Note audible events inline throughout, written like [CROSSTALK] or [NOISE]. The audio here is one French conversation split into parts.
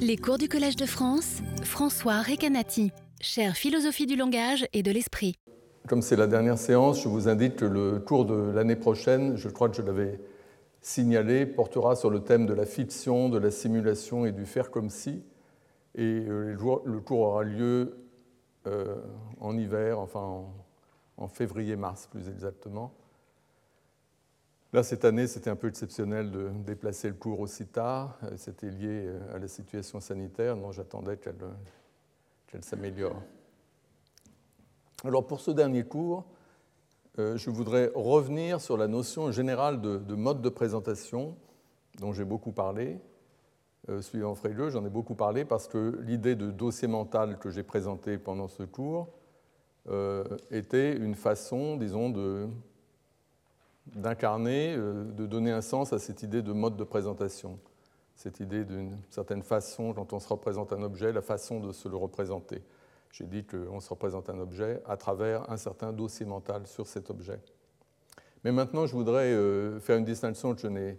Les cours du Collège de France, François Recanati, chère philosophie du langage et de l'esprit. Comme c'est la dernière séance, je vous indique que le cours de l'année prochaine, je crois que je l'avais signalé, portera sur le thème de la fiction, de la simulation et du faire comme si. Et euh, le cours aura lieu euh, en hiver, enfin en février-mars plus exactement. Là, cette année, c'était un peu exceptionnel de déplacer le cours aussi tard. Euh, c'était lié euh, à la situation sanitaire, dont j'attendais qu'elle s'améliore. Alors, pour ce dernier cours, euh, je voudrais revenir sur la notion générale de, mode de présentation, dont j'ai beaucoup parlé. suivant Frege, j'en ai beaucoup parlé parce que l'idée de dossier mental que j'ai présenté pendant ce cours était une façon, disons, de d'incarner, euh, de donner un sens à cette idée de mode de présentation, cette idée d'une certaine façon, quand on se représente un objet, la façon de se le représenter. J'ai dit qu'on se représente un objet à travers un certain dossier mental sur cet objet. Mais maintenant, je voudrais euh, faire une distinction que je n'ai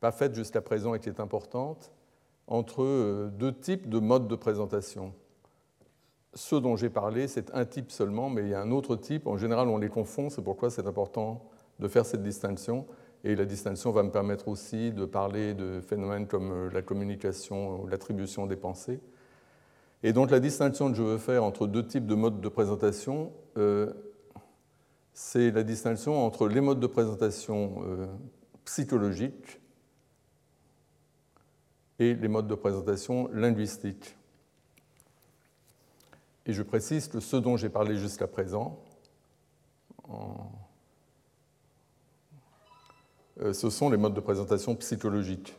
pas faite jusqu'à présent et qui est importante entre euh, deux types de modes de présentation. Ce dont j'ai parlé, c'est un type seulement, mais il y a un autre type. En général, on les confond, c'est pourquoi c'est important de faire cette distinction. Et la distinction va me permettre aussi de parler de phénomènes comme euh, la communication ou l'attribution des pensées. Et donc la distinction que je veux faire entre deux types de modes de présentation, euh, c'est la distinction entre les modes de présentation euh, psychologiques et les modes de présentation linguistiques. Et je précise que ce dont j'ai parlé jusqu'à présent, en ce sont les modes de présentation psychologiques.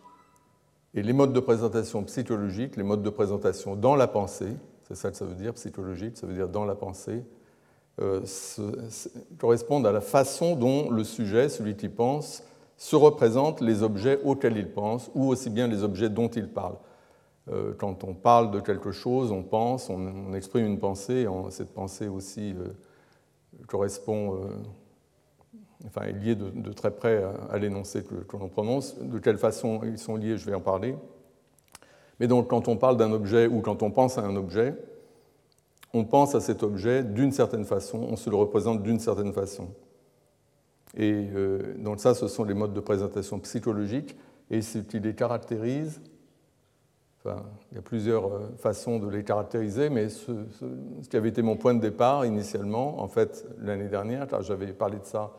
Et les modes de présentation psychologiques, les modes de présentation dans la pensée, c'est ça que ça veut dire, psychologique, ça veut dire dans la pensée, euh, correspondent à la façon dont le sujet, celui qui pense, se représente les objets auxquels il pense, ou aussi bien les objets dont il parle. Euh, quand on parle de quelque chose, on pense, on, exprime une pensée, cette pensée aussi correspond enfin, est lié de, très près à, l'énoncé que, l'on prononce. De quelle façon ils sont liés, je vais en parler. Mais donc, quand on parle d'un objet ou quand on pense à un objet, on pense à cet objet d'une certaine façon, on se le représente d'une certaine façon. Et euh, donc ça, ce sont les modes de présentation psychologiques, et ce qui les caractérise, enfin, il y a plusieurs euh, façons de les caractériser, mais ce, ce qui avait été mon point de départ initialement, en fait, l'année dernière, car j'avais parlé de ça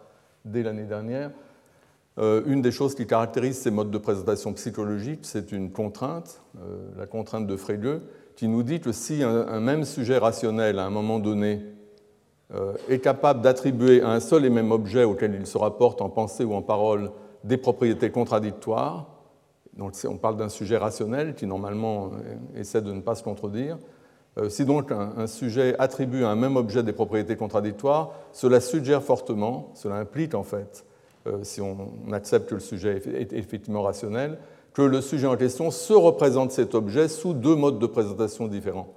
dès l'année dernière. Euh, une des choses qui caractérise ces modes de présentation psychologique, c'est une contrainte, euh, la contrainte de Frege, qui nous dit que si un, même sujet rationnel, à un moment donné, euh, est capable d'attribuer à un seul et même objet auquel il se rapporte en pensée ou en parole des propriétés contradictoires, donc on parle d'un sujet rationnel qui normalement essaie de ne pas se contredire, si donc un, sujet attribue à un même objet des propriétés contradictoires, cela suggère fortement, cela implique en fait, euh, si on accepte que le sujet est effectivement rationnel, que le sujet en question se représente cet objet sous deux modes de présentation différents.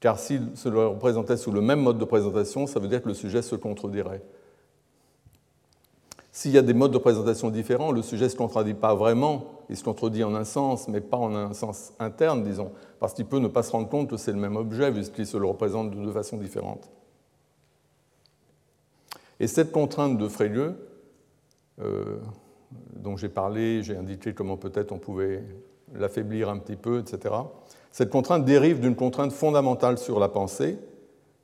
Car s'il se le représentait sous le même mode de présentation, ça veut dire que le sujet se contredirait. S'il y a des modes de présentation différents, le sujet ne se contradit pas vraiment, il se contredit en un sens, mais pas en un sens interne, disons, parce qu'il peut ne pas se rendre compte que c'est le même objet, puisqu'il se le représente de deux façons différentes. Et cette contrainte de Frege, euh, dont j'ai parlé, j'ai indiqué comment peut-être on pouvait l'affaiblir un petit peu, etc., cette contrainte dérive d'une contrainte fondamentale sur la pensée,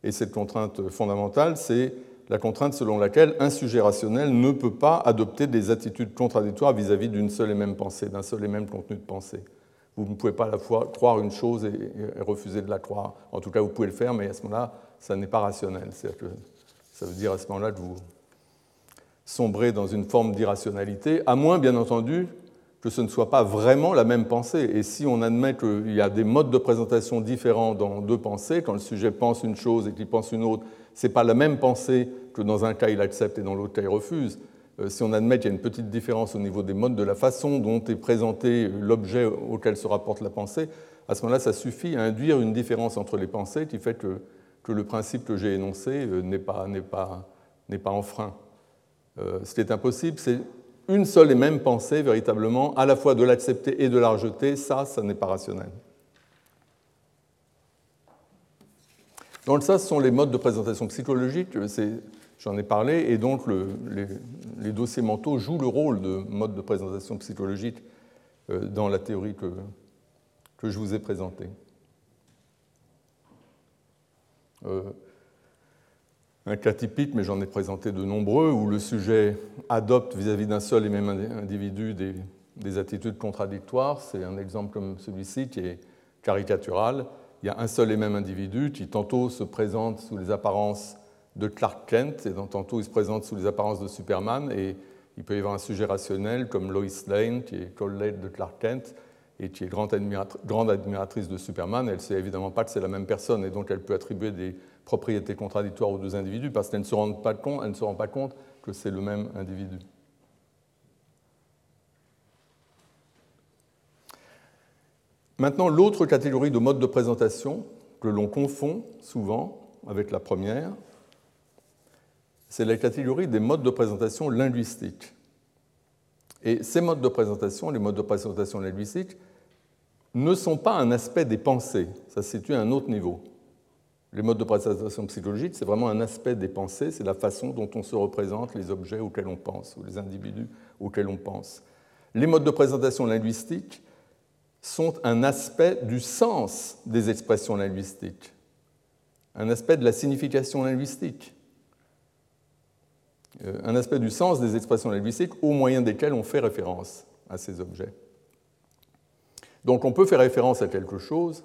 et cette contrainte fondamentale, c'est la contrainte selon laquelle un sujet rationnel ne peut pas adopter des attitudes contradictoires vis-à-vis d'une seule et même pensée, d'un seul et même contenu de pensée. Vous ne pouvez pas à la fois croire une chose et, refuser de la croire. En tout cas, vous pouvez le faire, mais à ce moment-là, ça n'est pas rationnel. Ça veut dire à ce moment-là que vous sombrez dans une forme d'irrationalité, à moins, bien entendu, que ce ne soit pas vraiment la même pensée. Et si on admet qu'il y a des modes de présentation différents dans deux pensées, quand le sujet pense une chose et qu'il pense une autre, ce n'est pas la même pensée que dans un cas il accepte et dans l'autre cas il refuse. Euh, si on admet qu'il y a une petite différence au niveau des modes de la façon dont est présenté l'objet auquel se rapporte la pensée, à ce moment-là, ça suffit à induire une différence entre les pensées qui fait que, que le principe que j'ai énoncé euh, n'est pas, pas, pas enfreint. Euh, ce qui est impossible, c'est une seule et même pensée, véritablement, à la fois de l'accepter et de la rejeter, ça, ça n'est pas rationnel. Donc ça, ce sont les modes de présentation psychologique, j'en ai parlé, et donc les, dossiers mentaux jouent le rôle de mode de présentation psychologique euh, dans la théorie que, que je vous ai présentée. Euh, un cas typique, mais j'en ai présenté de nombreux, où le sujet adopte vis-à-vis d'un seul et même individu des, attitudes contradictoires. C'est un exemple comme celui-ci qui est caricatural. Il y a un seul et même individu qui tantôt se présente sous les apparences de Clark Kent et tantôt il se présente sous les apparences de Superman. Et il peut y avoir un sujet rationnel comme Lois Lane, qui est collègue de Clark Kent et qui est grande, admiratrice de Superman. Elle ne sait évidemment pas que c'est la même personne et donc elle peut attribuer des propriétés contradictoires aux deux individus parce qu'elle ne se rend pas compte, ne se rend pas compte que c'est le même individu. Maintenant, l'autre catégorie de mode de présentation que l'on confond souvent avec la première, c'est la catégorie des modes de présentation linguistiques. Et ces modes de présentation, les modes de présentation linguistiques, ne sont pas un aspect des pensées, ça se situe à un autre niveau. Les modes de présentation psychologique, c'est vraiment un aspect des pensées, c'est la façon dont on se représente les objets auxquels on pense, ou les individus auxquels on pense. Les modes de présentation linguistique sont un aspect du sens des expressions linguistiques, un aspect de la signification linguistique, euh, un aspect du sens des expressions linguistiques au moyen desquelles on fait référence à ces objets. Donc on peut faire référence à quelque chose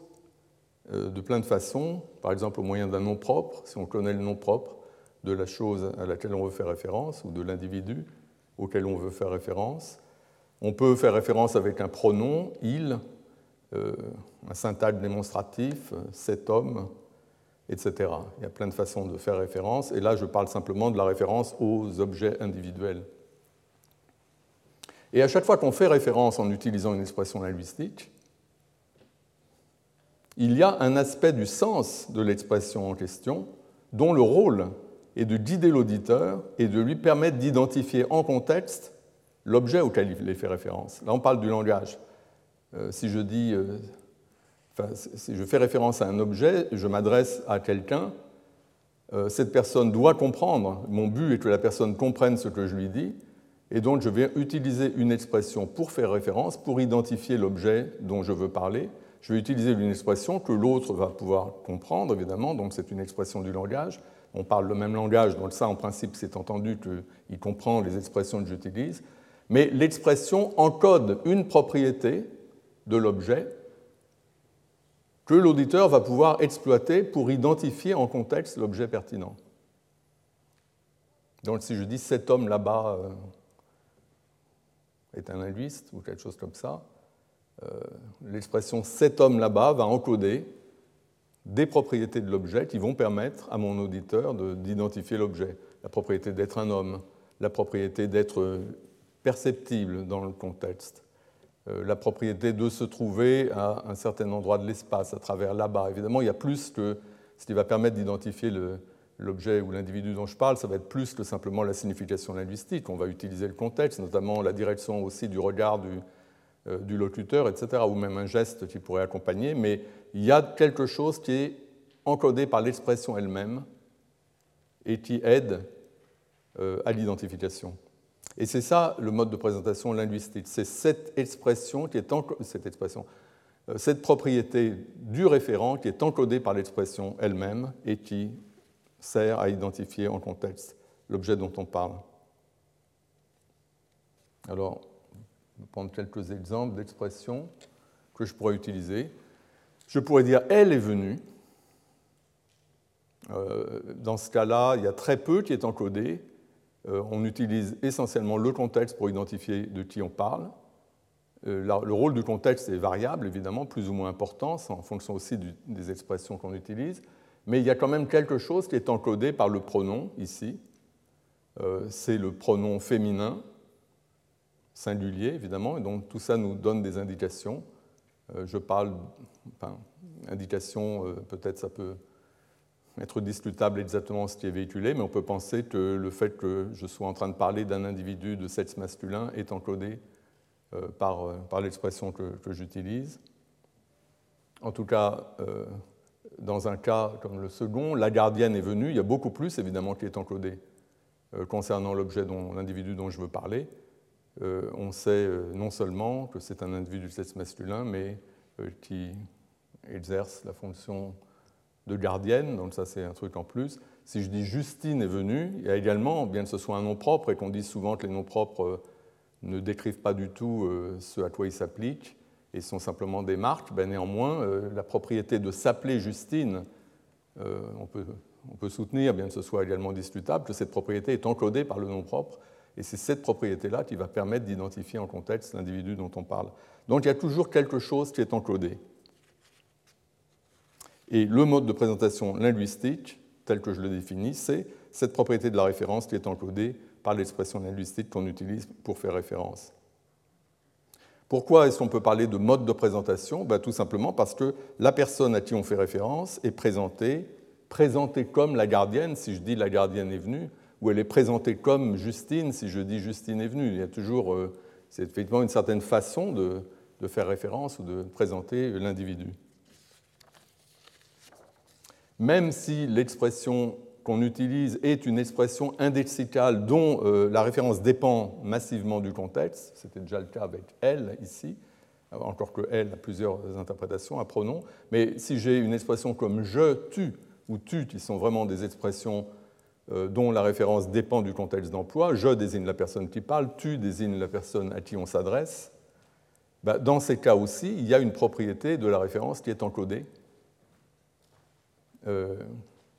de plein de façons, par exemple au moyen d'un nom propre, si on connaît le nom propre de la chose à laquelle on veut faire référence ou de l'individu auquel on veut faire référence. On peut faire référence avec un pronom, il, euh, un syntaxe démonstratif, cet homme, etc. Il y a plein de façons de faire référence, et là je parle simplement de la référence aux objets individuels. Et à chaque fois qu'on fait référence en utilisant une expression linguistique, il y a un aspect du sens de l'expression en question dont le rôle est de guider l'auditeur et de lui permettre d'identifier en contexte l'objet auquel il fait référence. Là, on parle du langage. Euh, si je dis, euh, si je fais référence à un objet, je m'adresse à quelqu'un, euh, cette personne doit comprendre. Mon but est que la personne comprenne ce que je lui dis, et donc je vais utiliser une expression pour faire référence, pour identifier l'objet dont je veux parler. Je vais utiliser une expression que l'autre va pouvoir comprendre, évidemment, donc c'est une expression du langage. On parle le même langage, donc ça, en principe, c'est entendu qu'il comprend les expressions que j'utilise. Mais l'expression encode une propriété de l'objet que l'auditeur va pouvoir exploiter pour identifier en contexte l'objet pertinent. Donc si je dis cet homme là-bas euh, est un linguiste ou quelque chose comme ça, l'expression cet homme là-bas va encoder des propriétés de l'objet qui vont permettre à mon auditeur d'identifier l'objet. La propriété d'être un homme, la propriété d'être perceptible dans le contexte, euh, la propriété de se trouver à un certain endroit de l'espace, à travers là-bas. Évidemment, il y a plus que ce qui va permettre d'identifier l'objet ou l'individu dont je parle, ça va être plus que simplement la signification linguistique. On va utiliser le contexte, notamment la direction aussi du regard du, euh, du locuteur, etc., ou même un geste qui pourrait accompagner, mais il y a quelque chose qui est encodé par l'expression elle-même et qui aide euh, à l'identification. Et c'est ça le mode de présentation linguistique. C'est cette expression qui est cette expression, euh, cette propriété du référent qui est encodée par l'expression elle-même et qui sert à identifier en contexte l'objet dont on parle. Alors, je vais prendre quelques exemples d'expressions que je pourrais utiliser. Je pourrais dire elle est venue. Euh, dans ce cas-là, il y a très peu qui est encodé. Euh, on utilise essentiellement le contexte pour identifier de qui on parle. Euh, le rôle du contexte est variable, évidemment, plus ou moins important, en fonction aussi des expressions qu'on utilise. Mais il y a quand même quelque chose qui est encodé par le pronom ici. C'est le pronom féminin singulier, évidemment, et donc tout ça nous donne des indications. Euh, je parle, enfin, indications, euh, peut-être ça peut être discutable exactement ce qui est véhiculé, mais on peut penser que le fait que je sois en train de parler d'un individu de sexe masculin est encodé euh, par, par l'expression que, j'utilise. En tout cas, dans un cas comme le second, la gardienne est venue, il y a beaucoup plus évidemment qui est encodé concernant l'objet dont l'individu dont je veux parler. On sait non seulement que c'est un individu de sexe masculin, mais qui exerce la fonction de gardienne, donc ça c'est un truc en plus. Si je dis Justine est venue, il y a également, bien que ce soit un nom propre et qu'on dise souvent que les noms propres euh, ne décrivent pas du tout euh, ce à quoi ils s'appliquent et sont simplement des marques, ben néanmoins, euh, la propriété de s'appeler Justine, on, peut, soutenir, bien que ce soit également discutable, que cette propriété est encodée par le nom propre, et c'est cette propriété-là qui va permettre d'identifier en contexte l'individu dont on parle. Donc il y a toujours quelque chose qui est encodé. Et le mode de présentation linguistique, tel que je le définis, c'est cette propriété de la référence qui est encodée par l'expression linguistique qu'on utilise pour faire référence. Pourquoi est-ce qu'on peut parler de mode de présentation? Ben, Tout simplement parce que la personne à qui on fait référence est présentée, présentée comme la gardienne, si je dis la gardienne est venue, ou elle est présentée comme Justine, si je dis Justine est venue. Il y a toujours, euh, c'est effectivement une certaine façon de faire référence ou de présenter l'individu même si l'expression qu'on utilise est une expression indexicale dont euh, la référence dépend massivement du contexte, c'était déjà le cas avec elle ici, encore que elle a plusieurs interprétations, un pronom, mais si j'ai une expression comme je, tu ou tu, qui sont vraiment des expressions dont la référence dépend du contexte d'emploi, je désigne la personne qui parle, tu désigne la personne à qui on s'adresse, bah, dans ces cas aussi, il y a une propriété de la référence qui est encodée euh,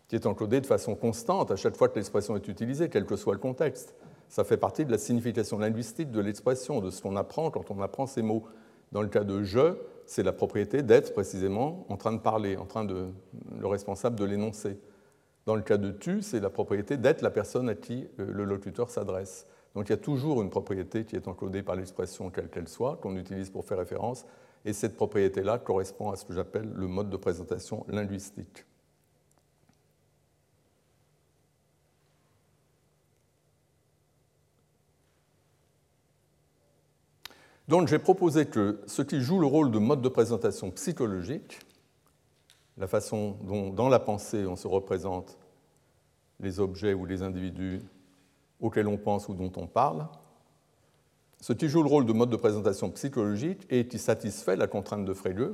qui est encodé de façon constante à chaque fois que l'expression est utilisée, quel que soit le contexte. Ça fait partie de la signification linguistique de l'expression, de ce qu'on apprend quand on apprend ces mots. Dans le cas de je, c'est la propriété d'être précisément en train de parler, en train de le responsable de l'énoncer. Dans le cas de tu, c'est la propriété d'être la personne à qui euh, le locuteur s'adresse. Donc il y a toujours une propriété qui est encodée par l'expression quelle qu'elle soit, qu'on utilise pour faire référence, et cette propriété-là correspond à ce que j'appelle le mode de présentation linguistique. Donc j'ai proposé que ce qui joue le rôle de mode de présentation psychologique, la façon dont dans la pensée on se représente les objets ou les individus auxquels on pense ou dont on parle, ce qui joue le rôle de mode de présentation psychologique et qui satisfait la contrainte de Frege,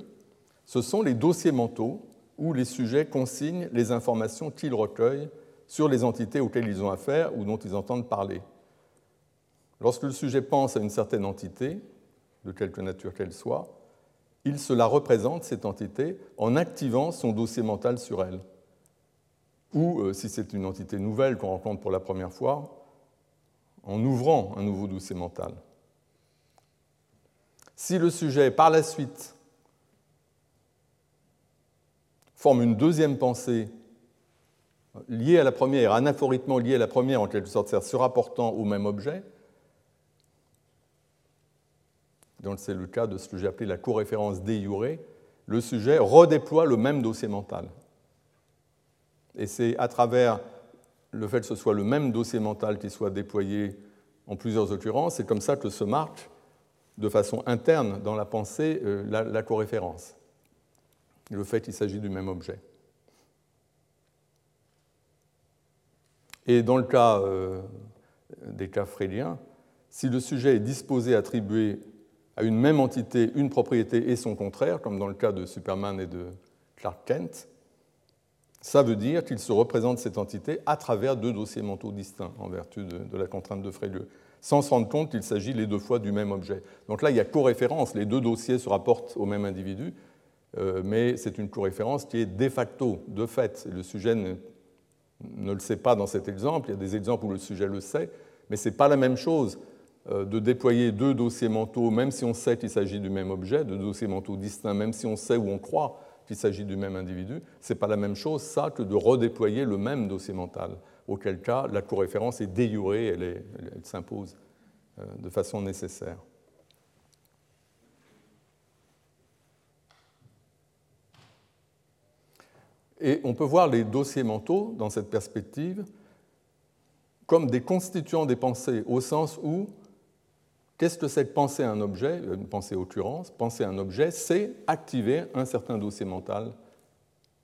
ce sont les dossiers mentaux où les sujets consignent les informations qu'ils recueillent sur les entités auxquelles ils ont affaire ou dont ils entendent parler. Lorsque le sujet pense à une certaine entité, de quelque nature qu'elle soit, il se la représente, cette entité, en activant son dossier mental sur elle. Ou, euh, si c'est une entité nouvelle qu'on rencontre pour la première fois, en ouvrant un nouveau dossier mental. Si le sujet, par la suite, forme une deuxième pensée liée à la première, anaphoriquement liée à la première, en quelque sorte, se rapportant au même objet, c'est le cas de ce que j'ai appelé la co-référence le sujet redéploie le même dossier mental. Et c'est à travers le fait que ce soit le même dossier mental qui soit déployé en plusieurs occurrences, c'est comme ça que se marque de façon interne dans la pensée euh, la, la coréférence, le fait qu'il s'agit du même objet. Et dans le cas euh, des cas fréliens, si le sujet est disposé à attribuer à une même entité une propriété et son contraire, comme dans le cas de Superman et de Clark Kent, ça veut dire qu'il se représente cette entité à travers deux dossiers mentaux distincts, en vertu de, la contrainte de Frege, sans se rendre compte qu'il s'agit les deux fois du même objet. Donc là, il y a co-référence, les deux dossiers se rapportent au même individu, euh, mais c'est une co-référence qui est de facto, de fait. Le sujet ne, ne, le sait pas dans cet exemple, il y a des exemples où le sujet le sait, mais ce n'est pas la même chose de déployer deux dossiers mentaux, même si on sait qu'il s'agit du même objet, deux dossiers mentaux distincts, même si on sait ou on croit qu'il s'agit du même individu, ce n'est pas la même chose, ça, que de redéployer le même dossier mental, auquel cas la co-référence est déjurée, elle, elle s'impose euh, de façon nécessaire. Et on peut voir les dossiers mentaux dans cette perspective comme des constituants des pensées, au sens où qu'est-ce que c'est de penser un objet, une pensée occurrence, penser un objet, c'est activer un certain dossier mental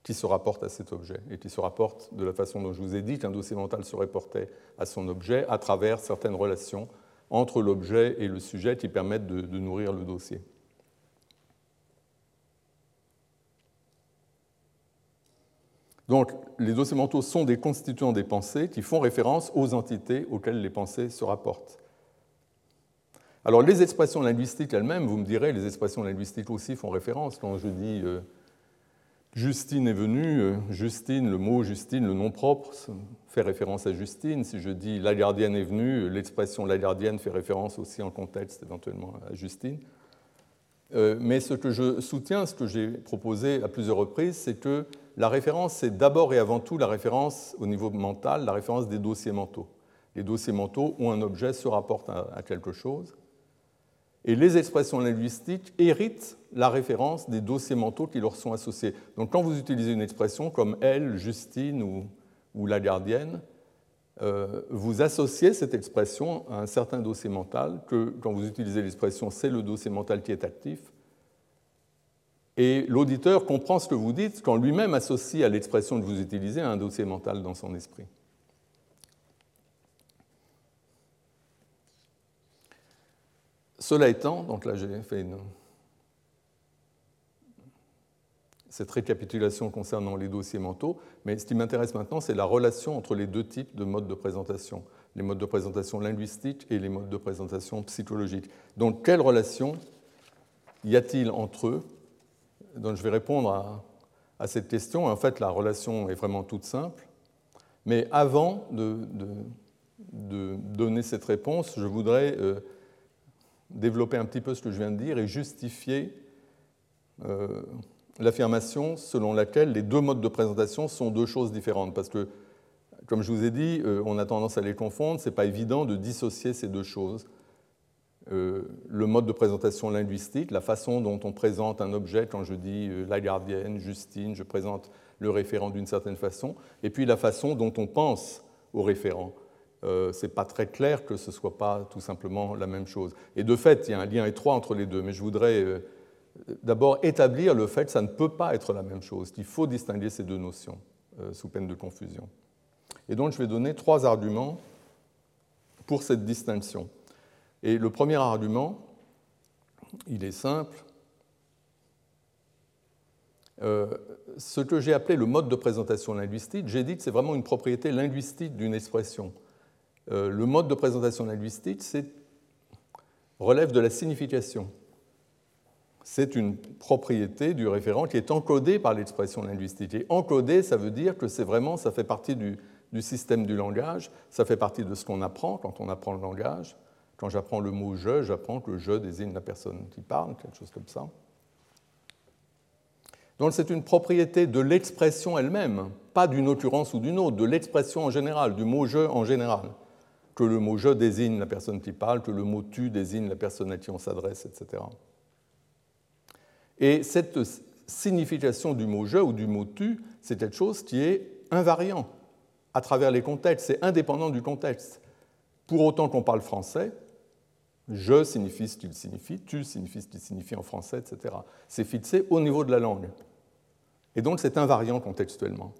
qui se rapporte à cet objet et qui se rapporte de la façon dont je vous ai dit qu'un dossier mental se rapportait à son objet à travers certaines relations entre l'objet et le sujet qui permettent de nourrir le dossier. Donc, les dossiers mentaux sont des constituants des pensées qui font référence aux entités auxquelles les pensées se rapportent. Alors, les expressions linguistiques elles-mêmes, vous me direz, les expressions linguistiques aussi font référence. Quand je dis euh, Justine est venue, euh, Justine, le mot Justine, le nom propre, fait référence à Justine. Si je dis la gardienne est venue, l'expression la gardienne fait référence aussi en contexte éventuellement à Justine. Euh, mais ce que je soutiens, ce que j'ai proposé à plusieurs reprises, c'est que la référence, c'est d'abord et avant tout la référence au niveau mental, la référence des dossiers mentaux. Les dossiers mentaux où un objet se rapporte à quelque chose. Et les expressions linguistiques héritent la référence des dossiers mentaux qui leur sont associés. Donc quand vous utilisez une expression comme elle, Justine ou, la gardienne, euh, vous associez cette expression à un certain dossier mental, que quand vous utilisez l'expression c'est le dossier mental qui est actif, et l'auditeur comprend ce que vous dites quand lui-même associe à l'expression que vous utilisez un dossier mental dans son esprit. Cela étant, donc là j'ai fait cette récapitulation concernant les dossiers mentaux, mais ce qui m'intéresse maintenant, c'est la relation entre les deux types de modes de présentation, les modes de présentation linguistiques et les modes de présentation psychologiques. Donc quelle relation y a-t-il entre eux? Donc je vais répondre à, cette question. En fait, la relation est vraiment toute simple. Mais avant de, donner cette réponse, je voudrais euh, développer un petit peu ce que je viens de dire et justifier euh, l'affirmation selon laquelle les deux modes de présentation sont deux choses différentes. Parce que, comme je vous ai dit, euh, on a tendance à les confondre. Ce n'est pas évident de dissocier ces deux choses. Euh, le mode de présentation linguistique, la façon dont on présente un objet, quand je dis la gardienne, Justine, je présente le référent d'une certaine façon, et puis la façon dont on pense au référent. Euh, Ce n'est pas très clair que ce soit pas tout simplement la même chose. Et de fait, il y a un lien étroit entre les deux, mais je voudrais d'abord établir le fait que ça ne peut pas être la même chose, qu'il faut distinguer ces deux notions sous peine de confusion. Et donc je vais donner trois arguments pour cette distinction. Et le premier argument, il est simple. Euh, ce que j'ai appelé le mode de présentation linguistique, j'ai dit que c'est vraiment une propriété linguistique d'une expression. Euh, le mode de présentation linguistique relève de la signification. C'est une propriété du référent qui est encodée par l'expression linguistique. Et encodée, ça veut dire que c'est vraiment, ça fait partie du système du langage, ça fait partie de ce qu'on apprend quand on apprend le langage. Quand j'apprends le mot je, j'apprends que le je désigne la personne qui parle, quelque chose comme ça. Donc c'est une propriété de l'expression elle-même, pas d'une occurrence ou d'une autre, de l'expression en général, du mot je en général. Que le mot je désigne la personne qui parle, que le mot tu désigne la personne à qui on s'adresse, etc. Et cette signification du mot je ou du mot tu, c'est quelque chose qui est invariant à travers les contextes, c'est indépendant du contexte. Pour autant qu'on parle français, je signifie ce qu'il signifie, tu signifie ce qu'il signifie en français, etc. C'est fixé au niveau de la langue. Et donc c'est invariant contextuellement.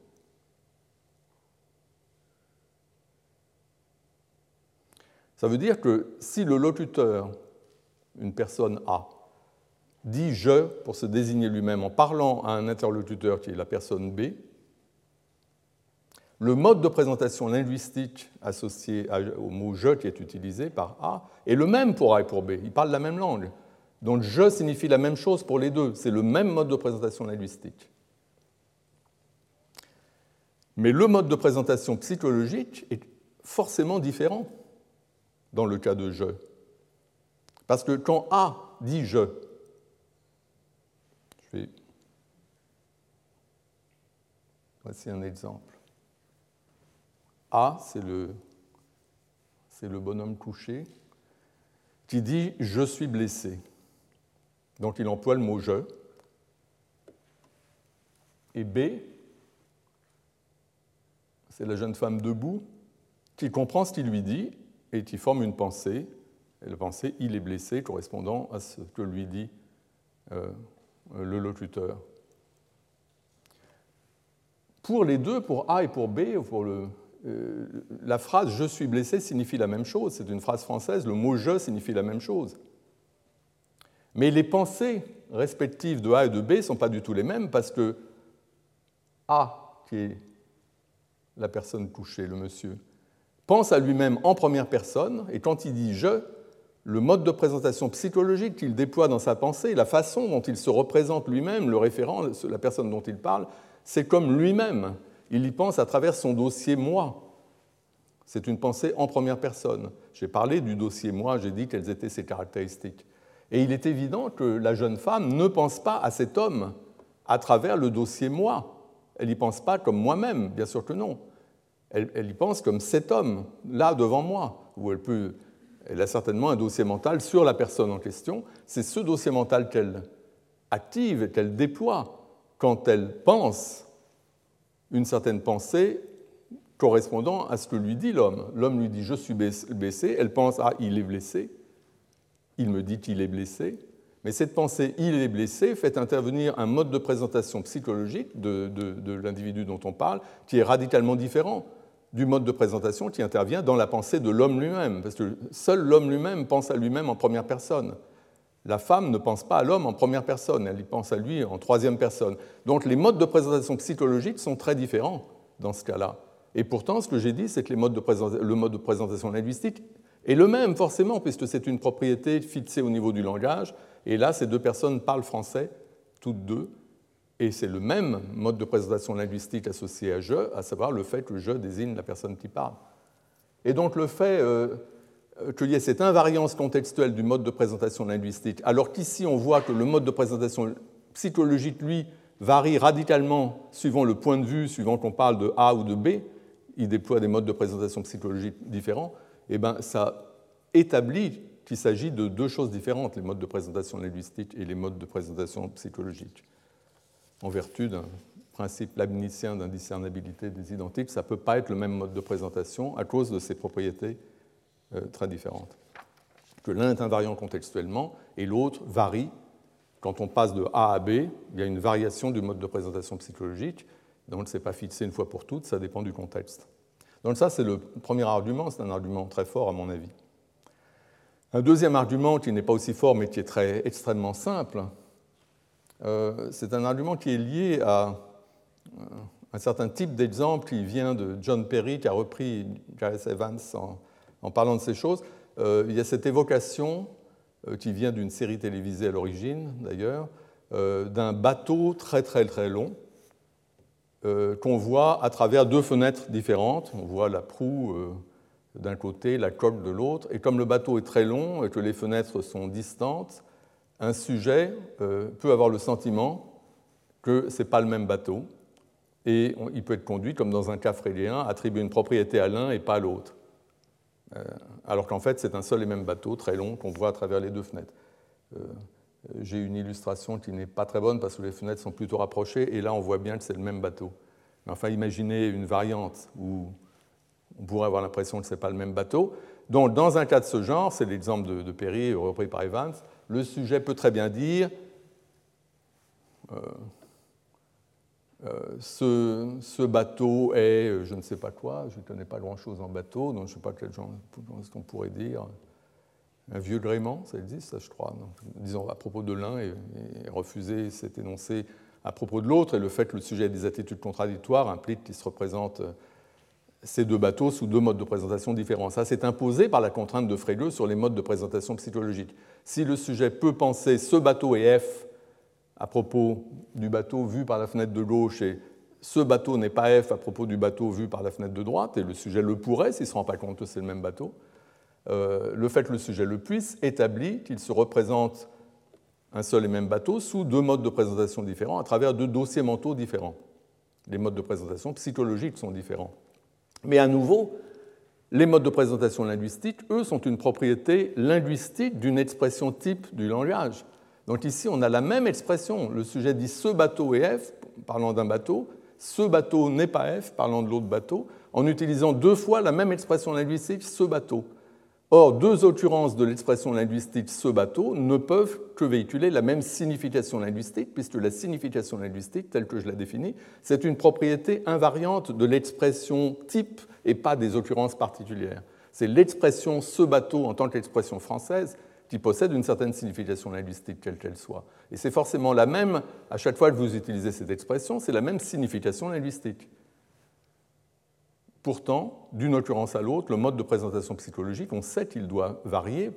Ça veut dire que si le locuteur, une personne A, dit je pour se désigner lui-même en parlant à un interlocuteur qui est la personne B, le mode de présentation linguistique associé au mot je qui est utilisé par A est le même pour A et pour B. Ils parlent la même langue. Donc je signifie la même chose pour les deux. C'est le même mode de présentation linguistique. Mais le mode de présentation psychologique est forcément différent dans le cas de je. Parce que quand A dit je, voici un exemple. A, c'est le, le bonhomme couché, qui dit Je suis blessé. Donc il emploie le mot je. Et B, c'est la jeune femme debout, qui comprend ce qu'il lui dit et qui forme une pensée. Et la pensée, il est blessé, correspondant à ce que lui dit euh, le locuteur. Pour les deux, pour A et pour B, euh, la phrase je suis blessé signifie la même chose. C'est une phrase française, le mot je signifie la même chose. Mais les pensées respectives de A et de B ne sont pas du tout les mêmes parce que A, qui est la personne touchée, le monsieur, pense à lui-même en première personne et quand il dit je, le mode de présentation psychologique qu'il déploie dans sa pensée, la façon dont il se représente lui-même, le référent, la personne dont il parle, c'est comme lui-même. Il y pense à travers son dossier moi. C'est une pensée en première personne. J'ai parlé du dossier moi, j'ai dit quelles étaient ses caractéristiques. Et il est évident que la jeune femme ne pense pas à cet homme à travers le dossier moi. Elle n'y pense pas comme moi-même, bien sûr que non. Elle, y pense comme cet homme, là devant moi, où elle peut. Elle a certainement un dossier mental sur la personne en question. C'est ce dossier mental qu'elle active et qu'elle déploie quand elle pense une certaine pensée correspondant à ce que lui dit l'homme. L'homme lui dit je suis blessé, elle pense ah il est blessé, il me dit qu'il est blessé, mais cette pensée il est blessé fait intervenir un mode de présentation psychologique de, l'individu dont on parle qui est radicalement différent du mode de présentation qui intervient dans la pensée de l'homme lui-même, parce que seul l'homme lui-même pense à lui-même en première personne. La femme ne pense pas à l'homme en première personne, elle pense à lui en troisième personne. Donc les modes de présentation psychologique sont très différents dans ce cas-là. Et pourtant, ce que j'ai dit, c'est que le mode de présentation linguistique est le même, forcément, puisque c'est une propriété fixée au niveau du langage. Et là, ces deux personnes parlent français, toutes deux, et c'est le même mode de présentation linguistique associé à je, à savoir le fait que je désigne la personne qui parle. Et donc le fait euh, qu'il y ait cette invariance contextuelle du mode de présentation linguistique, alors qu'ici on voit que le mode de présentation psychologique, lui, varie radicalement suivant le point de vue, suivant qu'on parle de A ou de B, il déploie des modes de présentation psychologique différents, et eh bien ça établit qu'il s'agit de deux choses différentes, les modes de présentation linguistique et les modes de présentation psychologique. En vertu d'un principe leibnizien d'indiscernabilité des identiques, ça ne peut pas être le même mode de présentation à cause de ses propriétés euh, très différentes. Que l'un est invariant contextuellement et l'autre varie. Quand on passe de A à B, il y a une variation du mode de présentation psychologique, donc ce n'est pas fixé une fois pour toutes, ça dépend du contexte. Donc ça, c'est le premier argument, c'est un argument très fort à mon avis. Un deuxième argument qui n'est pas aussi fort mais qui est très extrêmement simple, c'est un argument qui est lié à euh, un certain type d'exemple qui vient de John Perry, qui a repris Gareth Evans en, parlant de ces choses, euh, il y a cette évocation euh, qui vient d'une série télévisée à l'origine, d'ailleurs, euh, d'un bateau très très très long qu'on voit à travers deux fenêtres différentes. On voit la proue d'un côté, la coque de l'autre. Et comme le bateau est très long et que les fenêtres sont distantes, un sujet peut avoir le sentiment que ce n'est pas le même bateau. Et il peut être conduit, comme dans un cas frélien, attribuer une propriété à l'un et pas à l'autre. Euh, alors qu'en fait c'est un seul et même bateau très long qu'on voit à travers les deux fenêtres. Euh, j'ai une illustration qui n'est pas très bonne parce que les fenêtres sont plutôt rapprochées et là on voit bien que c'est le même bateau. Mais enfin imaginez une variante où on pourrait avoir l'impression que ce n'est pas le même bateau. Donc dans un cas de ce genre, c'est l'exemple de, Perry repris par Evans, le sujet peut très bien dire euh, euh, ce, bateau est, euh, je ne sais pas quoi, je ne connais pas grand-chose en bateau, donc je ne sais pas quel genre, ce qu'on pourrait dire. Un vieux gréement, ça existe, ça je crois. disons à propos de l'un et, refuser cet énoncé à propos de l'autre, et le fait que le sujet ait des attitudes contradictoires implique qu'il se représente ces deux bateaux sous deux modes de présentation différents. Ça, c'est imposé par la contrainte de Frege sur les modes de présentation psychologique. Si le sujet peut penser ce bateau est F à propos du bateau vu par la fenêtre de gauche et ce bateau n'est pas F à propos du bateau vu par la fenêtre de droite, et le sujet le pourrait s'il ne se rend pas compte que c'est le même bateau. Euh, le fait que le sujet le puisse établit qu'il se représente un seul et même bateau sous deux modes de présentation différents, à travers deux dossiers mentaux différents. Les modes de présentation psychologiques sont différents. Mais à nouveau, les modes de présentation linguistique, eux, sont une propriété linguistique d'une expression type du langage. Donc ici, on a la même expression. Le sujet dit ce bateau est F, parlant d'un bateau. Ce bateau n'est pas F, parlant de l'autre bateau. en utilisant deux fois la même expression linguistique ce bateau. Or, deux occurrences de l'expression linguistique ce bateau ne peuvent que véhiculer la même signification linguistique, puisque la signification linguistique, telle que je la définis, c'est une propriété invariante de l'expression type et pas des occurrences particulières. C'est l'expression ce bateau en tant qu'expression française qui possède une certaine signification linguistique, quelle qu'elle soit. Et c'est forcément la même, à chaque fois que vous utilisez cette expression, c'est la même signification linguistique. Pourtant, d'une occurrence à l'autre, le mode de présentation psychologique, on sait qu'il doit varier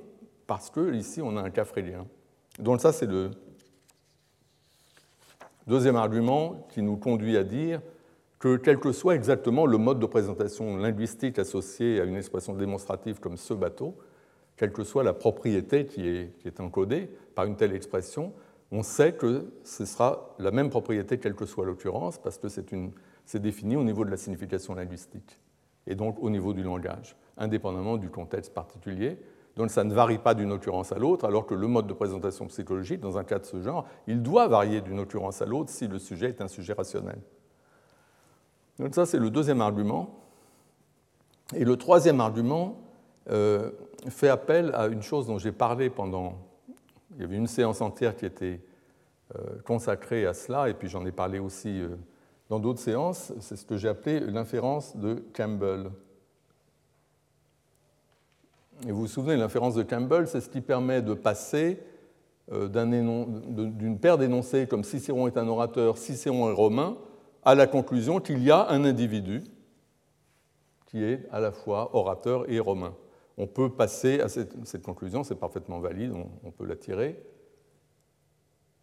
parce que ici on a un cas frélien. Donc ça, c'est le deuxième argument qui nous conduit à dire que quel que soit exactement le mode de présentation linguistique associé à une expression démonstrative comme ce bateau, quelle que soit la propriété qui est, qui est encodée par une telle expression, on sait que ce sera la même propriété quelle que soit l'occurrence, parce que c'est défini au niveau de la signification linguistique et donc au niveau du langage, indépendamment du contexte particulier. Donc ça ne varie pas d'une occurrence à l'autre, alors que le mode de présentation psychologique, dans un cas de ce genre, il doit varier d'une occurrence à l'autre si le sujet est un sujet rationnel. Donc ça, c'est le deuxième argument. Et le troisième argument euh, fait appel à une chose dont j'ai parlé pendant... Il y avait une séance entière qui était euh, consacrée à cela, et puis j'en ai parlé aussi euh, dans d'autres séances, c'est ce que j'ai appelé l'inférence de Campbell. Et vous vous souvenez, l'inférence de Campbell, c'est ce qui permet de passer euh, d'une paire d'énoncés comme Cicéron est un orateur, Cicéron est romain, à la conclusion qu'il y a un individu qui est à la fois orateur et romain. On peut passer à cette, conclusion, c'est parfaitement valide, on peut la tirer.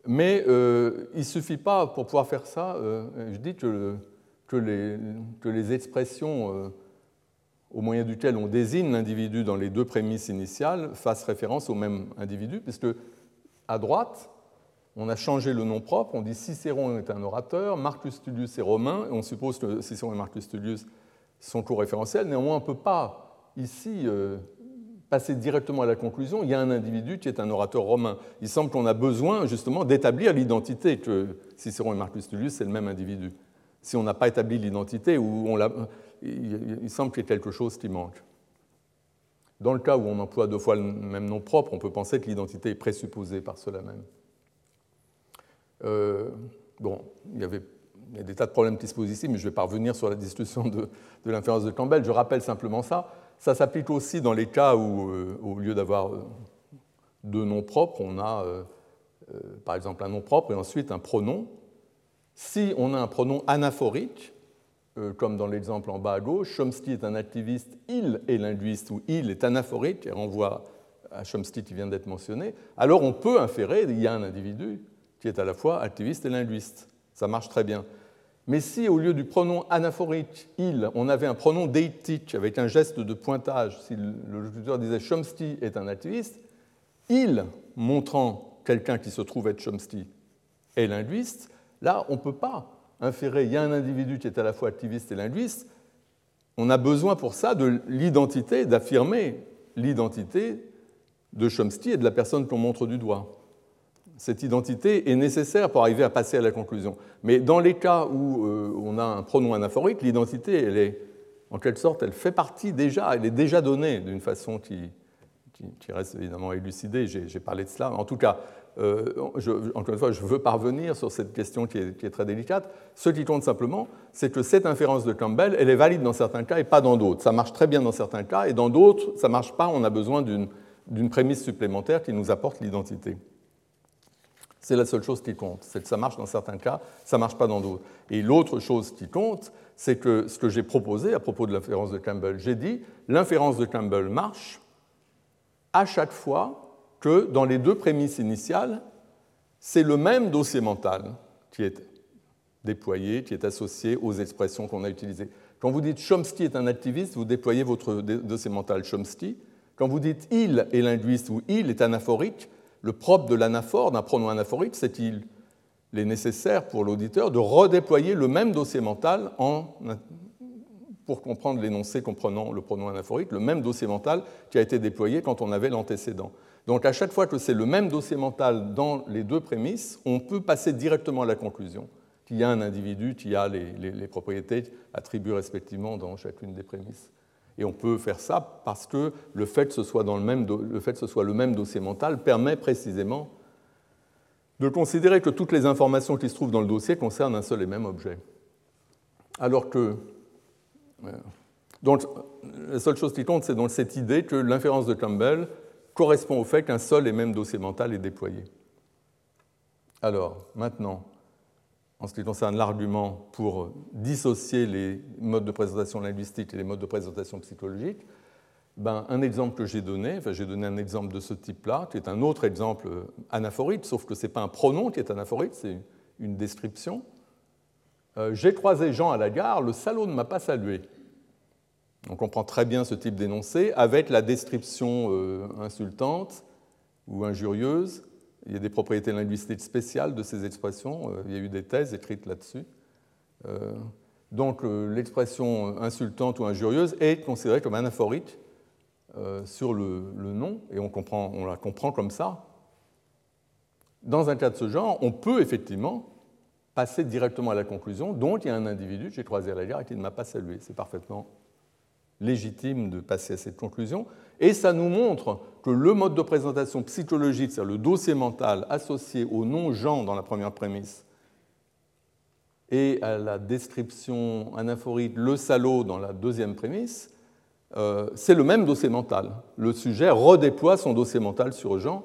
Mais euh, il ne suffit pas, pour pouvoir faire ça, euh, je dis que, les, expressions euh, au moyen duquel on désigne l'individu dans les deux prémices initiales fassent référence au même individu, puisque à droite, on a changé le nom propre, on dit Cicéron est un orateur, Marcus Tullius est romain, et on suppose que Cicéron et Marcus Tullius sont co-référentiels, néanmoins on ne peut pas ici passer directement à la conclusion, il y a un individu qui est un orateur romain. Il semble qu'on a besoin justement d'établir l'identité, que Cicéron et Marcus Tullius, c'est le même individu. Si on n'a pas établi l'identité, il semble qu'il y ait quelque chose qui manque. Dans le cas où on emploie deux fois le même nom propre, on peut penser que l'identité est présupposée par cela même. Euh, bon, il y avait a des tas de problèmes qui se posent ici, mais je vais pas revenir sur la discussion de, de l'inférence de Campbell. Je rappelle simplement ça. Ça s'applique aussi dans les cas où, euh, au lieu d'avoir euh, deux noms propres, on a euh, par exemple un nom propre et ensuite un pronom. Si on a un pronom anaphorique, comme dans l'exemple en bas à gauche, Chomsky est un activiste, il est linguiste ou il est anaphorique, et renvoie à Chomsky qui vient d'être mentionné, alors on peut inférer qu'il y a un individu qui est à la fois activiste et linguiste. Ça marche très bien. Mais si au lieu du pronom anaphorique il, on avait un pronom deictique avec un geste de pointage, si le locuteur disait Chomsky est un activiste, il, montrant quelqu'un qui se trouve être Chomsky, est linguiste, là on ne peut pas inférer, il y a un individu qui est à la fois activiste et linguiste, on a besoin pour ça de l'identité, d'affirmer l'identité de Chomsky et de la personne qu'on montre du doigt cette identité est nécessaire pour arriver à passer à la conclusion. Mais dans les cas où euh, on a un pronom anaphorique, l'identité, elle est, en quelque sorte, elle fait partie déjà, elle est déjà donnée d'une façon qui, reste évidemment élucidée. J'ai parlé de cela. En tout cas, euh, encore une fois, je veux parvenir sur cette question qui est, qui est très délicate. Ce qui compte simplement, c'est que cette inférence de Campbell, elle est valide dans certains cas et pas dans d'autres. Ça marche très bien dans certains cas et dans d'autres, ça ne marche pas. On a besoin d'une prémisse supplémentaire qui nous apporte l'identité. C'est la seule chose qui compte. C'est que ça marche dans certains cas, ça ne marche pas dans d'autres. Et l'autre chose qui compte, c'est que ce que j'ai proposé à propos de l'inférence de Campbell, j'ai dit l'inférence de Campbell marche à chaque fois que dans les deux prémices initiales, c'est le même dossier mental qui est déployé, qui est associé aux expressions qu'on a utilisées. Quand vous dites Chomsky est un activiste, vous déployez votre dossier mental Chomsky. Quand vous dites il est linguiste ou il est anaphorique, le propre de l'anaphore, d'un pronom anaphorique, c'est qu'il est nécessaire pour l'auditeur de redéployer le même dossier mental pour comprendre l'énoncé comprenant le pronom anaphorique, le même dossier mental qui a été déployé quand on avait l'antécédent. Donc à chaque fois que c'est le même dossier mental dans les deux prémices, on peut passer directement à la conclusion, qui a un individu qui a les, les, propriétés attribuées respectivement dans chacune des prémices. Et on peut faire ça parce que le fait que ce soit, le même dossier mental permet précisément de considérer que toutes les informations qui se trouvent dans le dossier concernent un seul et même objet. Alors que euh, donc, la seule chose qui compte, c'est donc cette idée que l'inférence de Campbell correspond au fait qu'un seul et même dossier mental est déployé. Alors, maintenant, en ce qui concerne l'argument pour dissocier les modes de présentation linguistique et les modes de présentation psychologique, ben, un exemple que j'ai donné, j'ai donné un exemple de ce type-là, qui est un autre exemple anaphorite, sauf que ce n'est pas un pronom qui est anaphorite, c'est une description. Euh, j'ai croisé Jean à la gare, le salaud ne m'a pas salué. On comprend très bien ce type d'énoncé avec la description euh, insultante ou injurieuse. Il y a des propriétés linguistiques spéciales de ces expressions. Euh, il y a eu des thèses écrites là-dessus. Euh, donc l'expression insultante ou injurieuse est considérée comme anaphorique sur le, nom, et on, on la comprend comme ça. Dans un cas de ce genre, on peut effectivement passer directement à la conclusion, donc il y a un individu, j'ai croisé à la gare et qui ne m'a pas salué. C'est parfaitement légitime de passer à cette conclusion. Et ça nous montre que le mode de présentation psychologique, c'est-à-dire le dossier mental associé au nom Jean dans la première prémisse, et à la description anaphorite le salaud dans la deuxième prémisse, euh, c'est le même dossier mental. Le sujet redéploie son dossier mental sur Jean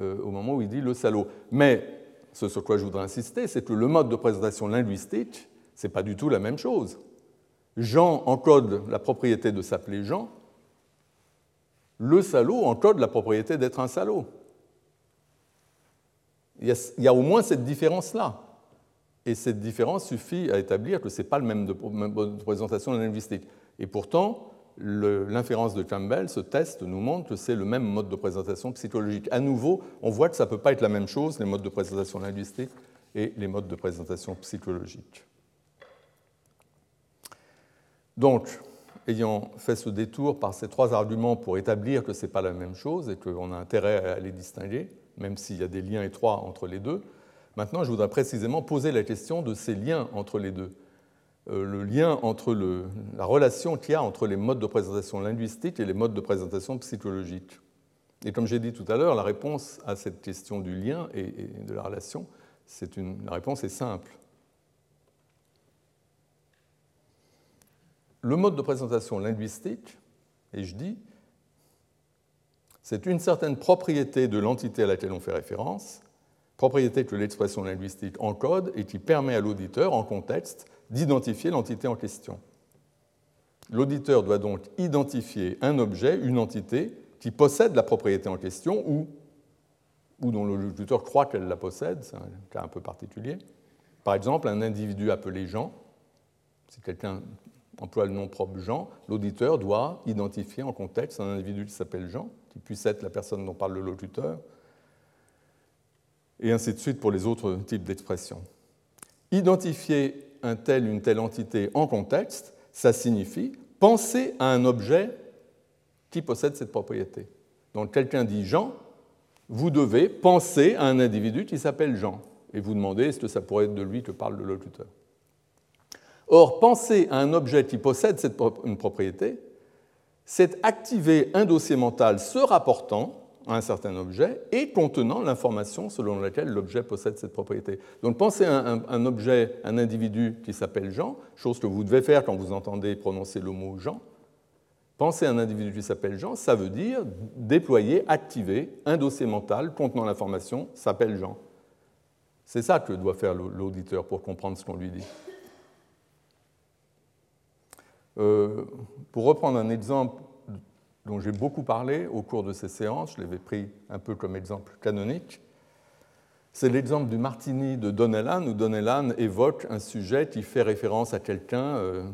euh, au moment où il dit le salaud. Mais ce sur quoi je voudrais insister, c'est que le mode de présentation linguistique, ce n'est pas du tout la même chose. Jean encode la propriété de s'appeler Jean, le salaud encode la propriété d'être un salaud. Il y, a, au moins cette différence-là. Et cette différence suffit à établir que ce n'est pas le même de, de présentation linguistique. Et pourtant, l'inférence de Campbell, ce test nous montre que c'est le même mode de présentation psychologique. À nouveau, on voit que ça ne peut pas être la même chose, les modes de présentation linguistique et les modes de présentation psychologique. Donc, ayant fait ce détour par ces trois arguments pour établir que ce n'est pas la même chose et qu'on a intérêt à les distinguer, même s'il y a des liens étroits entre les deux, maintenant je voudrais précisément poser la question de ces liens entre les deux. Euh, le lien entre la relation qu'il y a entre les modes de présentation linguistique et les modes de présentation psychologique. Et comme j'ai dit tout à l'heure, la réponse à cette question du lien et, de la relation, la réponse est simple. Le mode de présentation linguistique, et je dis, c'est une certaine propriété de l'entité à laquelle on fait référence, propriété que l'expression linguistique encode et qui permet à l'auditeur, en contexte, d'identifier l'entité en question. L'auditeur doit donc identifier un objet, une entité, qui possède la propriété en question ou, ou dont l'auditeur croit qu'elle la possède, c'est un cas un peu particulier. Par exemple, un individu appelé Jean, si quelqu'un emploie le nom propre Jean, l'auditeur doit identifier en contexte un individu qui s'appelle Jean, qui puisse être la personne dont parle le locuteur, et ainsi de suite pour les autres types d'expressions. Identifier un tel, une telle entité en contexte, ça signifie penser à un objet qui possède cette propriété. Donc quelqu'un dit Jean, vous devez penser à un individu qui s'appelle Jean, et vous demandez est-ce que ça pourrait être de lui que parle le locuteur. Or, penser à un objet qui possède cette une propriété, c'est activer un dossier mental se rapportant à un certain objet et contenant l'information selon laquelle l'objet possède cette propriété. Donc penser à un objet, un individu qui s'appelle Jean, chose que vous devez faire quand vous entendez prononcer le mot Jean. Penser à un individu qui s'appelle Jean, ça veut dire déployer, activer un dossier mental contenant l'information s'appelle Jean. C'est ça que doit faire l'auditeur pour comprendre ce qu'on lui dit. Euh, pour reprendre un exemple dont j'ai beaucoup parlé au cours de ces séances, je l'avais pris un peu comme exemple canonique, c'est l'exemple du Martini de Donnellan, où Donnellan évoque un sujet qui fait référence à quelqu'un. Euh,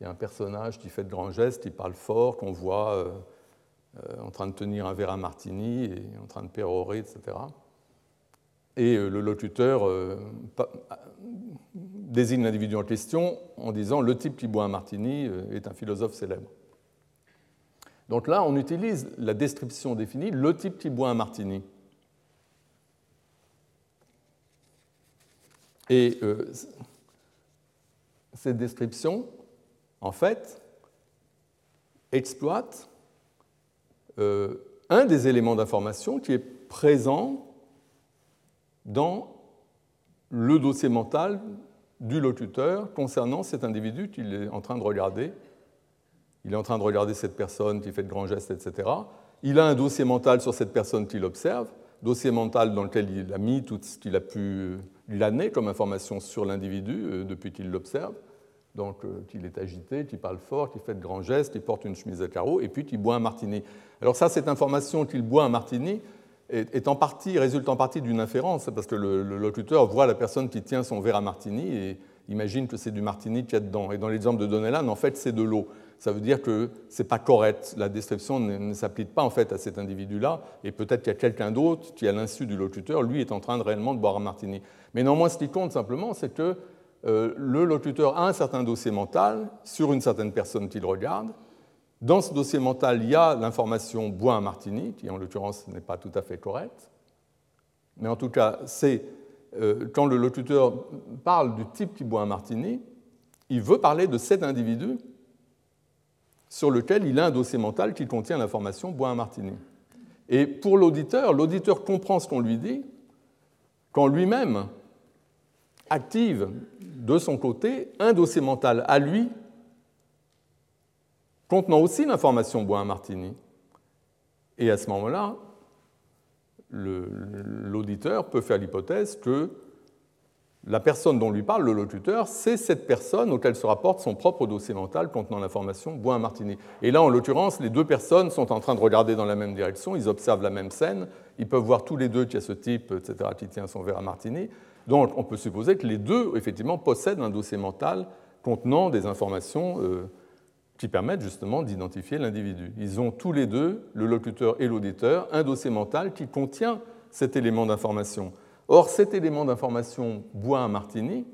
il y a un personnage qui fait de grands gestes, qui parle fort, qu'on voit euh, en train de tenir un verre à Martini et en train de pérorer, etc. Et le locuteur désigne l'individu en question en disant le type qui boit un martini euh, est un philosophe célèbre. Donc là, on utilise la description définie, le type qui boit un martini. Et euh, cette description, en fait, exploite euh, un des éléments d'information qui est présent dans le dossier mental du locuteur concernant cet individu qu'il est en train de regarder. Il est en train de regarder cette personne qui fait de grands gestes, etc. Il a un dossier mental sur cette personne qu'il observe, dossier mental dans lequel il a mis tout ce qu'il a pu glaner comme information sur l'individu euh, depuis qu'il l'observe. Donc, euh, qu'il est agité, qu'il parle fort, qu'il fait de grands gestes, qu'il porte une chemise à carreaux, et puis qu'il boit un martini. Alors ça, cette information qu'il boit un martini est, en partie, résulte en partie d'une inférence, parce que le, locuteur voit la personne qui tient son verre à martini et imagine que c'est du martini qu'il y a dedans. Et dans l'exemple de Donnellan, en fait, c'est de l'eau. Ça veut dire que ce n'est pas correct. La description ne, s'applique pas en fait à cet individu-là, et peut-être qu'il y a quelqu'un d'autre qui, à l'insu du locuteur, lui est en train de réellement de boire un martini. Mais néanmoins, ce qui compte simplement, c'est que euh, le locuteur a un certain dossier mental sur une certaine personne qu'il regarde. Dans ce dossier mental, il y a l'information bois un martini, qui en l'occurrence n'est pas tout à fait correcte. Mais en tout cas, c'est euh, quand le locuteur parle du type qui boit un martini, il veut parler de cet individu sur lequel il a un dossier mental qui contient l'information bois un martini. Et pour l'auditeur, l'auditeur comprend ce qu'on lui dit quand lui-même active de son côté un dossier mental à lui contenant aussi l'information bois martini. Et à ce moment-là, l'auditeur peut faire l'hypothèse que la personne dont lui parle le locuteur, c'est cette personne auquel se rapporte son propre dossier mental contenant l'information bois martini. Et là, en l'occurrence, les deux personnes sont en train de regarder dans la même direction, ils observent la même scène, ils peuvent voir tous les deux qu'il y a ce type, etc., qui tient son verre à martini. Donc on peut supposer que les deux, effectivement, possèdent un dossier mental contenant des informations euh, qui permettent justement d'identifier l'individu. Ils ont tous les deux, le locuteur et l'auditeur, un dossier mental qui contient cet élément d'information. Or, cet élément d'information bois un martini,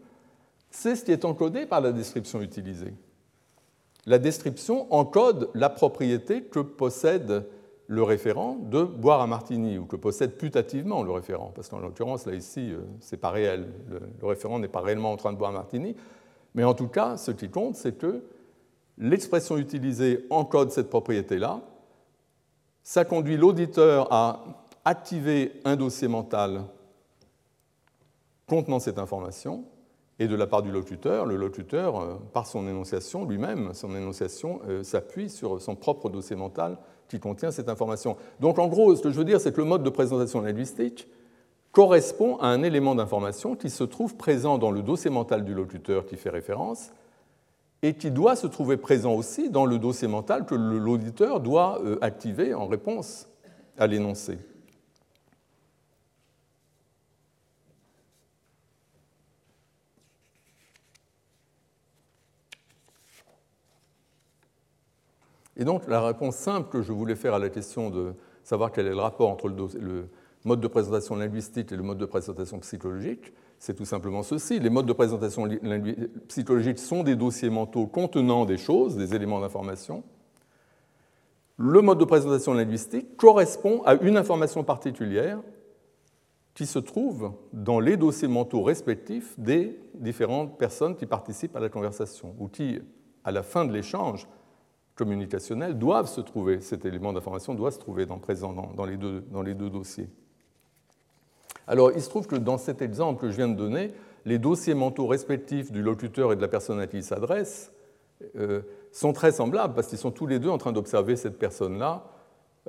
c'est ce qui est encodé par la description utilisée. La description encode la propriété que possède le référent de boire un martini, ou que possède putativement le référent, parce qu'en l'occurrence, là, ici, euh, ce n'est pas réel. Le, référent n'est pas réellement en train de boire un martini. Mais en tout cas, ce qui compte, c'est que l'expression utilisée encode cette propriété-là. Ça conduit l'auditeur à activer un dossier mental contenant cette information, et de la part du locuteur, le locuteur, euh, par son énonciation lui-même, son énonciation euh, s'appuie sur son propre dossier mental qui contient cette information. Donc en gros, ce que je veux dire, c'est que le mode de présentation linguistique correspond à un élément d'information qui se trouve présent dans le dossier mental du locuteur qui fait référence et qui doit se trouver présent aussi dans le dossier mental que l'auditeur doit euh, activer en réponse à l'énoncé. Et donc la réponse simple que je voulais faire à la question de savoir quel est le rapport entre le, mode de présentation linguistique et le mode de présentation psychologique, c'est tout simplement ceci. Les modes de présentation psychologique sont des dossiers mentaux contenant des choses, des éléments d'information. Le mode de présentation linguistique correspond à une information particulière qui se trouve dans les dossiers mentaux respectifs des différentes personnes qui participent à la conversation ou qui, à la fin de l'échange, communicationnels doivent se trouver, cet élément d'information doit se trouver dans, dans les deux dossiers. Alors, il se trouve que dans cet exemple que je viens de donner, les dossiers mentaux respectifs du locuteur et de la personne à qui il s'adresse euh, sont très semblables parce qu'ils sont tous les deux en train d'observer cette personne-là,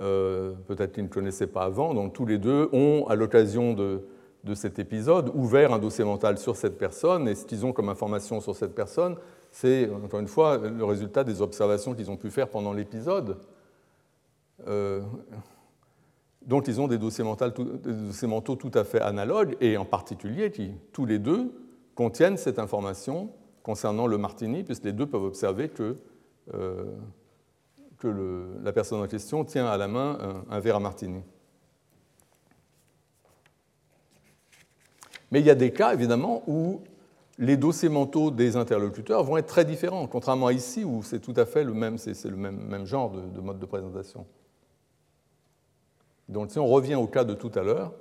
euh, peut-être qu'ils ne connaissaient pas avant, donc tous les deux ont, à l'occasion de, cet épisode, ouvert un dossier mental sur cette personne. Et ce qu'ils ont comme information sur cette personne, c'est, encore une fois, le résultat des observations qu'ils ont pu faire pendant l'épisode. Euh, donc ils ont des dossiers, mentaux, tout à fait analogues, et en particulier qui, tous les deux, contiennent cette information concernant le martini, puisque les deux peuvent observer que, euh, la personne en question tient à la main un verre à martini. Mais il y a des cas, évidemment, où les dossiers mentaux des interlocuteurs vont être très différents, contrairement à ici où c'est tout à fait le même, c'est le même, genre de, mode de présentation. Donc si on revient au cas de tout à l'heure,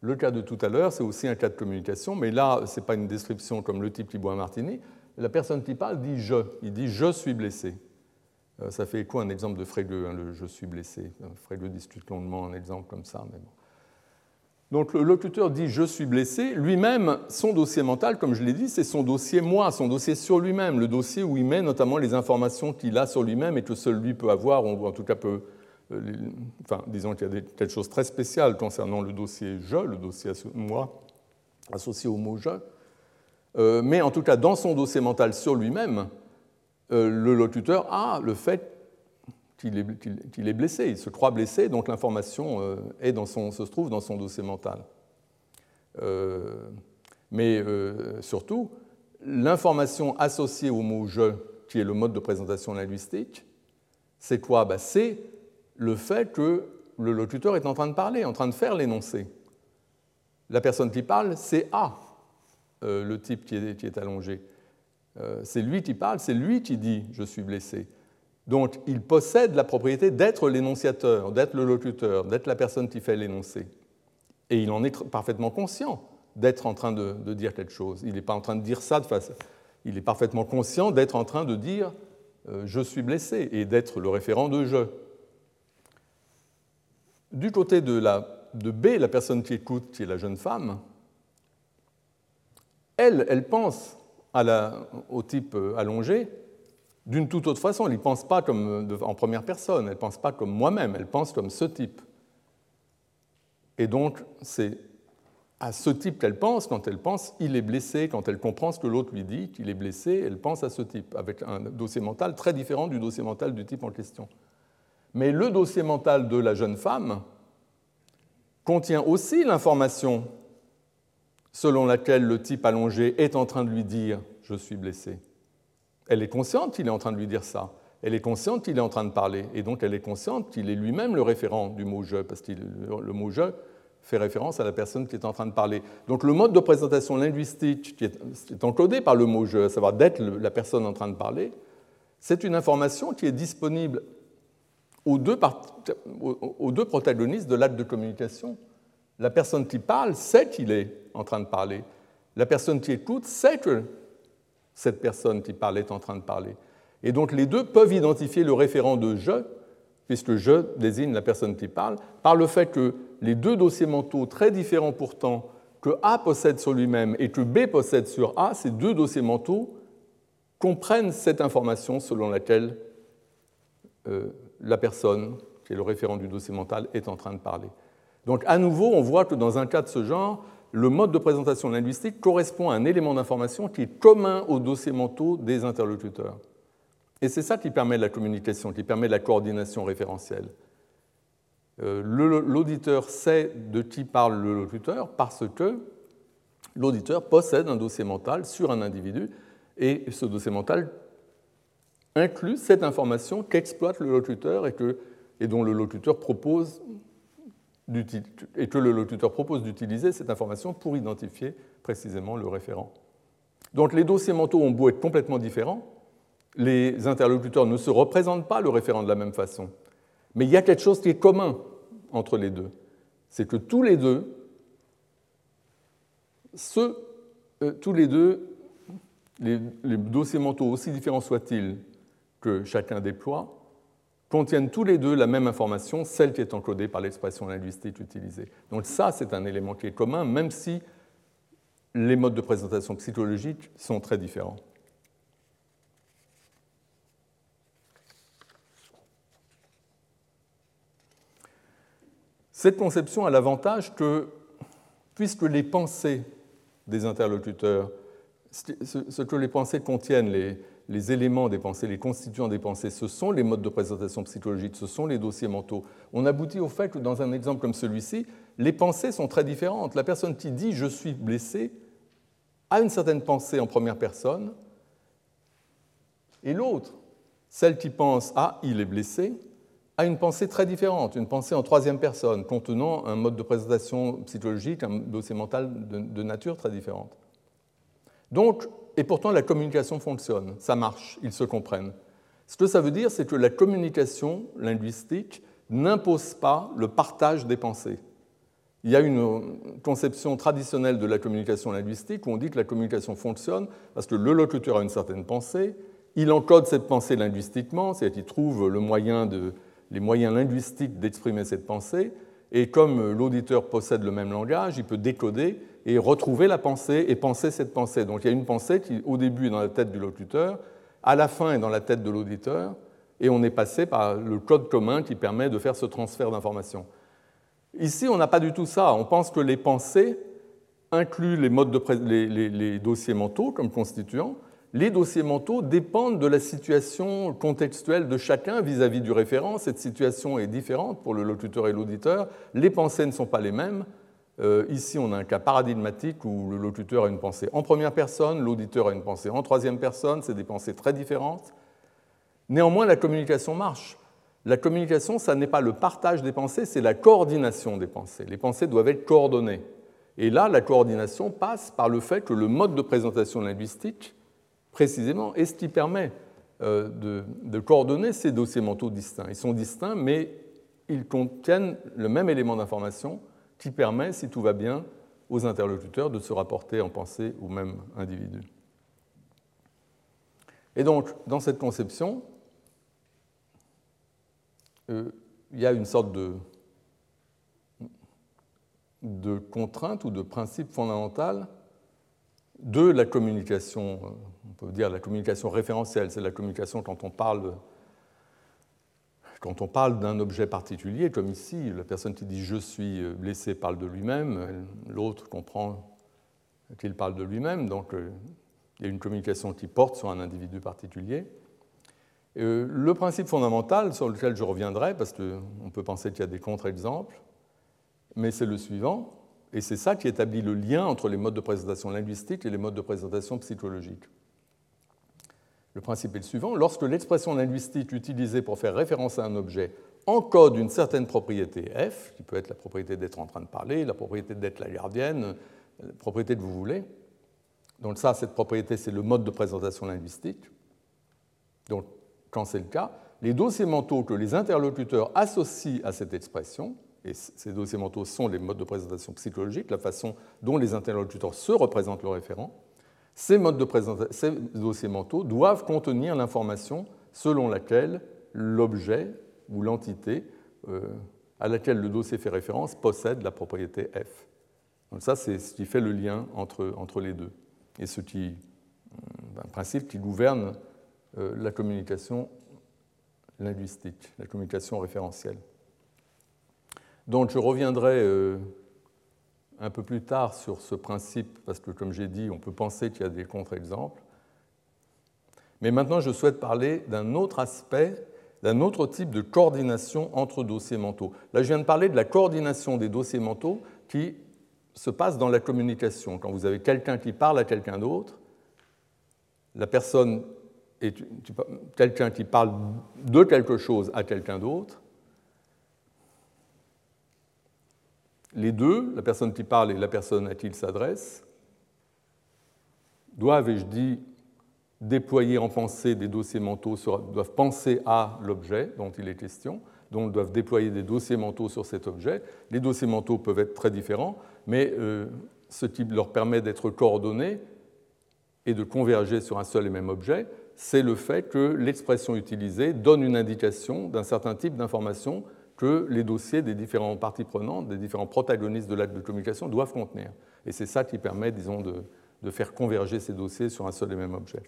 Le cas de tout à l'heure, c'est aussi un cas de communication, mais là, ce n'est pas une description comme le type Libois-Martini. La personne qui parle dit je. Il dit je suis blessé. Euh, ça fait écho à un exemple de Frege, hein, le je suis blessé. Frege discute longuement un exemple comme ça. Mais bon. Donc le locuteur dit je suis blessé. Lui-même, son dossier mental, comme je l'ai dit, c'est son dossier moi, son dossier sur lui-même, le dossier où il met notamment les informations qu'il a sur lui-même et que seul lui peut avoir, ou en tout cas peut. Euh, disons qu'il y a quelque chose de très spécial concernant le dossier je, le dossier moi, associé au mot je. Euh, mais en tout cas, dans son dossier mental sur lui-même, euh, le locuteur a le fait qu'il est, blessé, il se croit blessé, donc l'information se trouve dans son dossier mental. Mais surtout, l'information associée au mot je, qui est le mode de présentation linguistique, c'est quoi? Bah, C'est le fait que le locuteur est en train de parler, en train de faire l'énoncé. La personne qui parle, c'est A, le type qui est allongé. Euh, c'est lui qui parle, c'est lui qui dit je suis blessé. Donc il possède la propriété d'être l'énonciateur, d'être le locuteur, d'être la personne qui fait l'énoncé. Et il en est parfaitement conscient d'être en train de, dire quelque chose. Il n'est pas en train de dire ça de face. Il est parfaitement conscient d'être en train de dire euh, je suis blessé et d'être le référent de je. Du côté de, B, la personne qui écoute, qui est la jeune femme, elle, elle pense au type euh, allongé d'une toute autre façon. Elle ne pense pas comme euh, en première personne, elle ne pense pas comme moi-même, elle pense comme ce type. Et donc, c'est à ce type qu'elle pense quand elle pense il est blessé, quand elle comprend ce que l'autre lui dit qu'il est blessé, elle pense à ce type, avec un dossier mental très différent du dossier mental du type en question. Mais le dossier mental de la jeune femme contient aussi l'information selon laquelle le type allongé est en train de lui dire ⁇ je suis blessé ⁇ Elle est consciente qu'il est en train de lui dire ça. Elle est consciente qu'il est en train de parler. Et donc elle est consciente qu'il est lui-même le référent du mot je, parce que le mot je fait référence à la personne qui est en train de parler. Donc le mode de présentation linguistique qui est encodé par le mot je, à savoir d'être la personne en train de parler, c'est une information qui est disponible aux deux, protagonistes de l'acte de communication. La personne qui parle sait qu'il est en train de parler. La personne qui écoute sait que cette personne qui parle est en train de parler. Et donc les deux peuvent identifier le référent de je, puisque je désigne la personne qui parle, par le fait que les deux dossiers mentaux très différents pourtant que A possède sur lui-même et que B possède sur A, ces deux dossiers mentaux comprennent cette information selon laquelle euh, la personne, qui est le référent du dossier mental, est en train de parler. Donc à nouveau, on voit que dans un cas de ce genre, le mode de présentation linguistique correspond à un élément d'information qui est commun aux dossiers mentaux des interlocuteurs. Et c'est ça qui permet la communication, qui permet la coordination référentielle. Euh, l'auditeur sait de qui parle le locuteur parce que l'auditeur possède un dossier mental sur un individu et ce dossier mental inclut cette information qu'exploite le locuteur et, que, et dont le locuteur propose et que le locuteur propose d'utiliser cette information pour identifier précisément le référent. Donc les dossiers mentaux ont beau être complètement différents, les interlocuteurs ne se représentent pas le référent de la même façon. Mais il y a quelque chose qui est commun entre les deux. C'est que tous les deux, euh, tous les deux, les dossiers mentaux, aussi différents soient-ils que chacun déploie, contiennent tous les deux la même information, celle qui est encodée par l'expression linguistique utilisée. Donc ça, c'est un élément qui est commun, même si les modes de présentation psychologique sont très différents. Cette conception a l'avantage que, puisque les pensées des interlocuteurs, ce que les pensées contiennent, les, les éléments des pensées, les constituants des pensées, ce sont les modes de présentation psychologique, ce sont les dossiers mentaux. On aboutit au fait que dans un exemple comme celui-ci, les pensées sont très différentes. La personne qui dit je suis blessé a une certaine pensée en première personne, et l'autre, celle qui pense ah il est blessé, a une pensée très différente, une pensée en troisième personne, contenant un mode de présentation psychologique, un dossier mental de nature très différente. Donc, et pourtant la communication fonctionne, ça marche, ils se comprennent. Ce que ça veut dire, c'est que la communication linguistique n'impose pas le partage des pensées. il y a une conception traditionnelle de la communication linguistique où on dit que la communication fonctionne parce que le locuteur a une certaine pensée, il encode cette pensée linguistiquement, c'est-à-dire qu'il trouve les moyens linguistiques d'exprimer cette pensée, et comme l'auditeur possède le même langage, il peut décoder et retrouver la pensée et penser cette pensée. Donc il y a une pensée qui, au début, est dans la tête du locuteur, à la fin, est dans la tête de l'auditeur, et on est passé par le code commun qui permet de faire ce transfert d'informations. Ici, on n'a pas du tout ça. On pense que les pensées incluent les, modes de dossiers mentaux comme constituants. Les dossiers mentaux dépendent de la situation contextuelle de chacun vis-à-vis du référent. Cette situation est différente pour le locuteur et l'auditeur. Les pensées ne sont pas les mêmes. Euh, ici, on a un cas paradigmatique où le locuteur a une pensée en première personne, l'auditeur a une pensée en troisième personne. C'est des pensées très différentes. Néanmoins, la communication marche. La communication, ça n'est pas le partage des pensées, c'est la coordination des pensées. Les pensées doivent être coordonnées. Et là, la coordination passe par le fait que le mode de présentation linguistique, précisément, est ce qui permet euh, de, de, coordonner ces dossiers mentaux distincts. Ils sont distincts, mais ils contiennent le même élément d'information qui permet, si tout va bien, aux interlocuteurs de se rapporter en pensée au même individu. Et donc, dans cette conception, euh, il y a une sorte de, de contrainte ou de principe fondamental de la communication, euh, on peut dire la communication référentielle, c'est la communication quand on parle quand on parle d'un objet particulier, comme ici, la personne qui dit je suis blessé parle de lui-même, l'autre comprend qu'il parle de lui-même, donc euh, il y a une communication qui porte sur un individu particulier. Euh, le principe fondamental sur lequel je reviendrai, parce qu'on peut penser qu'il y a des contre-exemples, mais c'est le suivant, et c'est ça qui établit le lien entre les modes de présentation linguistique et les modes de présentation psychologique. Le principe est le suivant, lorsque l'expression linguistique utilisée pour faire référence à un objet encode une certaine propriété f, qui peut être la propriété d'être en train de parler, la propriété d'être la gardienne, la propriété que vous voulez, donc ça, cette propriété, c'est le mode de présentation linguistique. Donc quand c'est le cas, les dossiers mentaux que les interlocuteurs associent à cette expression, et ces dossiers mentaux sont les modes de présentation psychologique, la façon dont les interlocuteurs se représentent le référent, ces, modes de ces dossiers mentaux doivent contenir l'information selon laquelle l'objet ou l'entité euh, à laquelle le dossier fait référence possède la propriété F. Donc ça, c'est ce qui fait le lien entre, entre les deux, et ce qui, euh, un principe qui gouverne euh, la communication linguistique, la communication référentielle. Donc je reviendrai un peu plus tard sur ce principe, parce que comme j'ai dit, on peut penser qu'il y a des contre-exemples. Mais maintenant, je souhaite parler d'un autre aspect, d'un autre type de coordination entre dossiers mentaux. Là, je viens de parler de la coordination des dossiers mentaux qui se passe dans la communication. Quand vous avez quelqu'un qui parle à quelqu'un d'autre, la personne quelqu'un qui parle de quelque chose à quelqu'un d'autre, les deux, la personne qui parle et la personne à qui il s'adresse, doivent, et je dis, déployer en pensée des dossiers mentaux, doivent penser à l'objet dont il est question, donc doivent déployer des dossiers mentaux sur cet objet. Les dossiers mentaux peuvent être très différents, mais euh, ce qui leur permet d'être coordonnés et de converger sur un seul et même objet, c'est le fait que l'expression utilisée donne une indication d'un certain type d'information que les dossiers des différentes parties prenantes, des différents protagonistes de l'acte de communication doivent contenir. Et c'est ça qui permet, disons, de, de, faire converger ces dossiers sur un seul et même objet.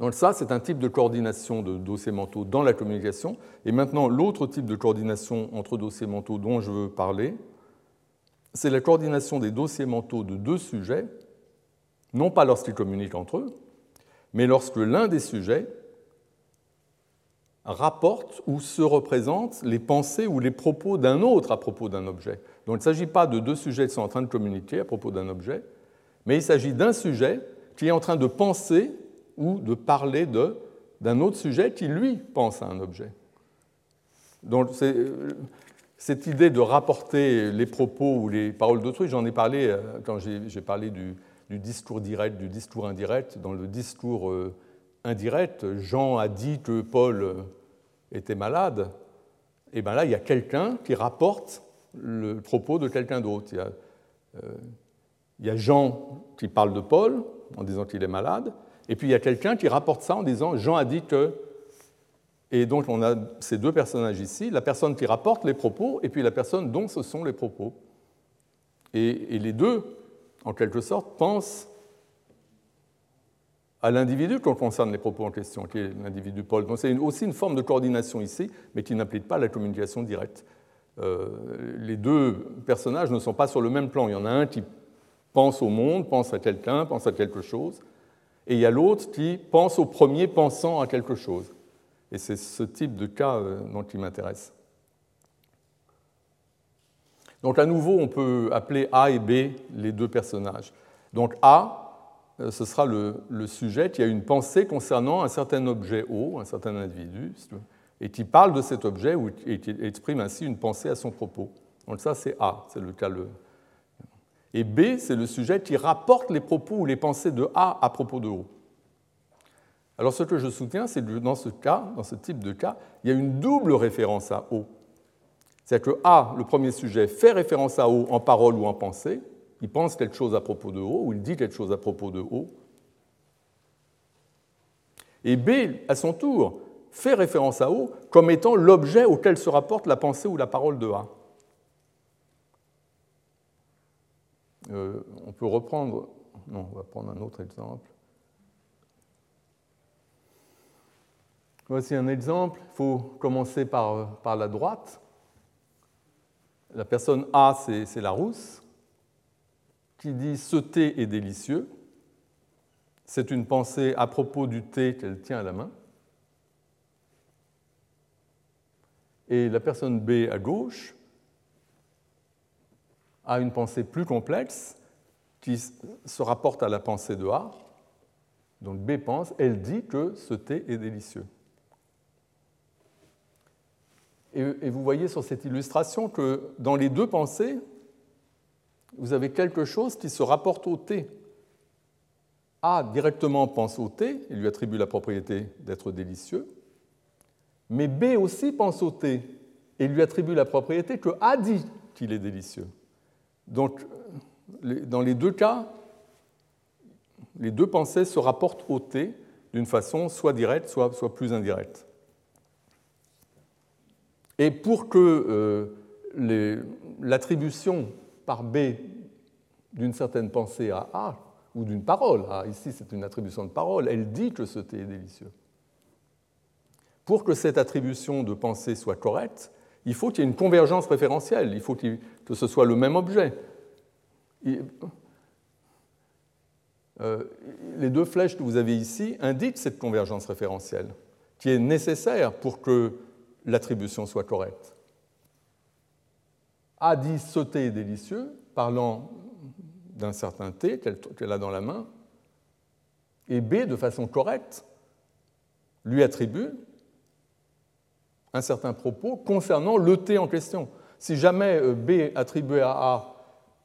Donc ça, c'est un type de coordination de dossiers mentaux dans la communication. Et maintenant, l'autre type de coordination entre dossiers mentaux dont je veux parler, c'est la coordination des dossiers mentaux de deux sujets non pas lorsqu'ils communiquent entre eux, mais lorsque l'un des sujets rapporte ou se représente les pensées ou les propos d'un autre à propos d'un objet. Donc il ne s'agit pas de deux sujets qui sont en train de communiquer à propos d'un objet, mais il s'agit d'un sujet qui est en train de penser ou de parler d'un autre sujet qui, lui, pense à un objet. Donc cette idée de rapporter les propos ou les paroles d'autrui, j'en ai parlé euh, quand j'ai parlé du, du discours direct, du discours indirect. Dans le discours euh, indirect, Jean a dit que Paul euh, était malade. et bien là, il y a quelqu'un qui rapporte le propos de quelqu'un d'autre. Il, euh, il, y a Jean qui parle de Paul en disant qu'il est malade, et puis il y a quelqu'un qui rapporte ça en disant Jean a dit que. Et donc on a ces deux personnages ici, la personne qui rapporte les propos et puis la personne dont ce sont les propos. Et les deux, en quelque sorte, pensent à l'individu quand concerne les propos en question, qui est l'individu Paul. Donc c'est aussi une forme de coordination ici, mais qui n'implique pas la communication directe. Euh, les deux personnages ne sont pas sur le même plan. Il y en a un qui pense au monde, pense à quelqu'un, pense à quelque chose, et il y a l'autre qui pense au premier pensant à quelque chose. Et c'est ce type de cas euh, dont il m'intéresse. Donc à nouveau, on peut appeler A et B les deux personnages. Donc A, ce sera le, sujet qui a une pensée concernant un certain objet O, un certain individu, et qui parle de cet objet et qui exprime ainsi une pensée à son propos. Donc ça, c'est A, c'est le cas. Le... Et B, c'est le sujet qui rapporte les propos ou les pensées de A à propos de O. Alors ce que je soutiens, c'est que dans ce cas, dans ce type de cas, il y a une double référence à O. C'est-à-dire que A, le premier sujet, fait référence à O en parole ou en pensée, il pense quelque chose à propos de O, ou il dit quelque chose à propos de O. Et B, à son tour, fait référence à O comme étant l'objet auquel se rapporte la pensée ou la parole de A. Euh, on peut reprendre, non, on va prendre un autre exemple. Voici un exemple, il faut commencer par, par la droite. La personne A, c'est la rousse qui dit ce thé est délicieux. C'est une pensée à propos du thé qu'elle tient à la main. Et la personne B à gauche a une pensée plus complexe qui se rapporte à la pensée de A. Donc B pense, elle dit que ce thé est délicieux. Et vous voyez sur cette illustration que dans les deux pensées, vous avez quelque chose qui se rapporte au thé. A directement pense au thé, il lui attribue la propriété d'être délicieux, mais B aussi pense au thé et lui attribue la propriété que A dit qu'il est délicieux. Donc, dans les deux cas, les deux pensées se rapportent au thé d'une façon soit directe, soit, soit plus indirecte. Et pour que euh, l'attribution par B d'une certaine pensée à A ou d'une parole. A, ici, c'est une attribution de parole. Elle dit que ce thé est délicieux. Pour que cette attribution de pensée soit correcte, il faut qu'il y ait une convergence référentielle. Il faut que ce soit le même objet. Euh, les deux flèches que vous avez ici indiquent cette convergence référentielle qui est nécessaire pour que l'attribution soit correcte. A dit thé est délicieux, parlant d'un certain thé qu'elle a dans la main, et B, de façon correcte, lui attribue un certain propos concernant le thé en question. Si jamais euh, B attribuait à A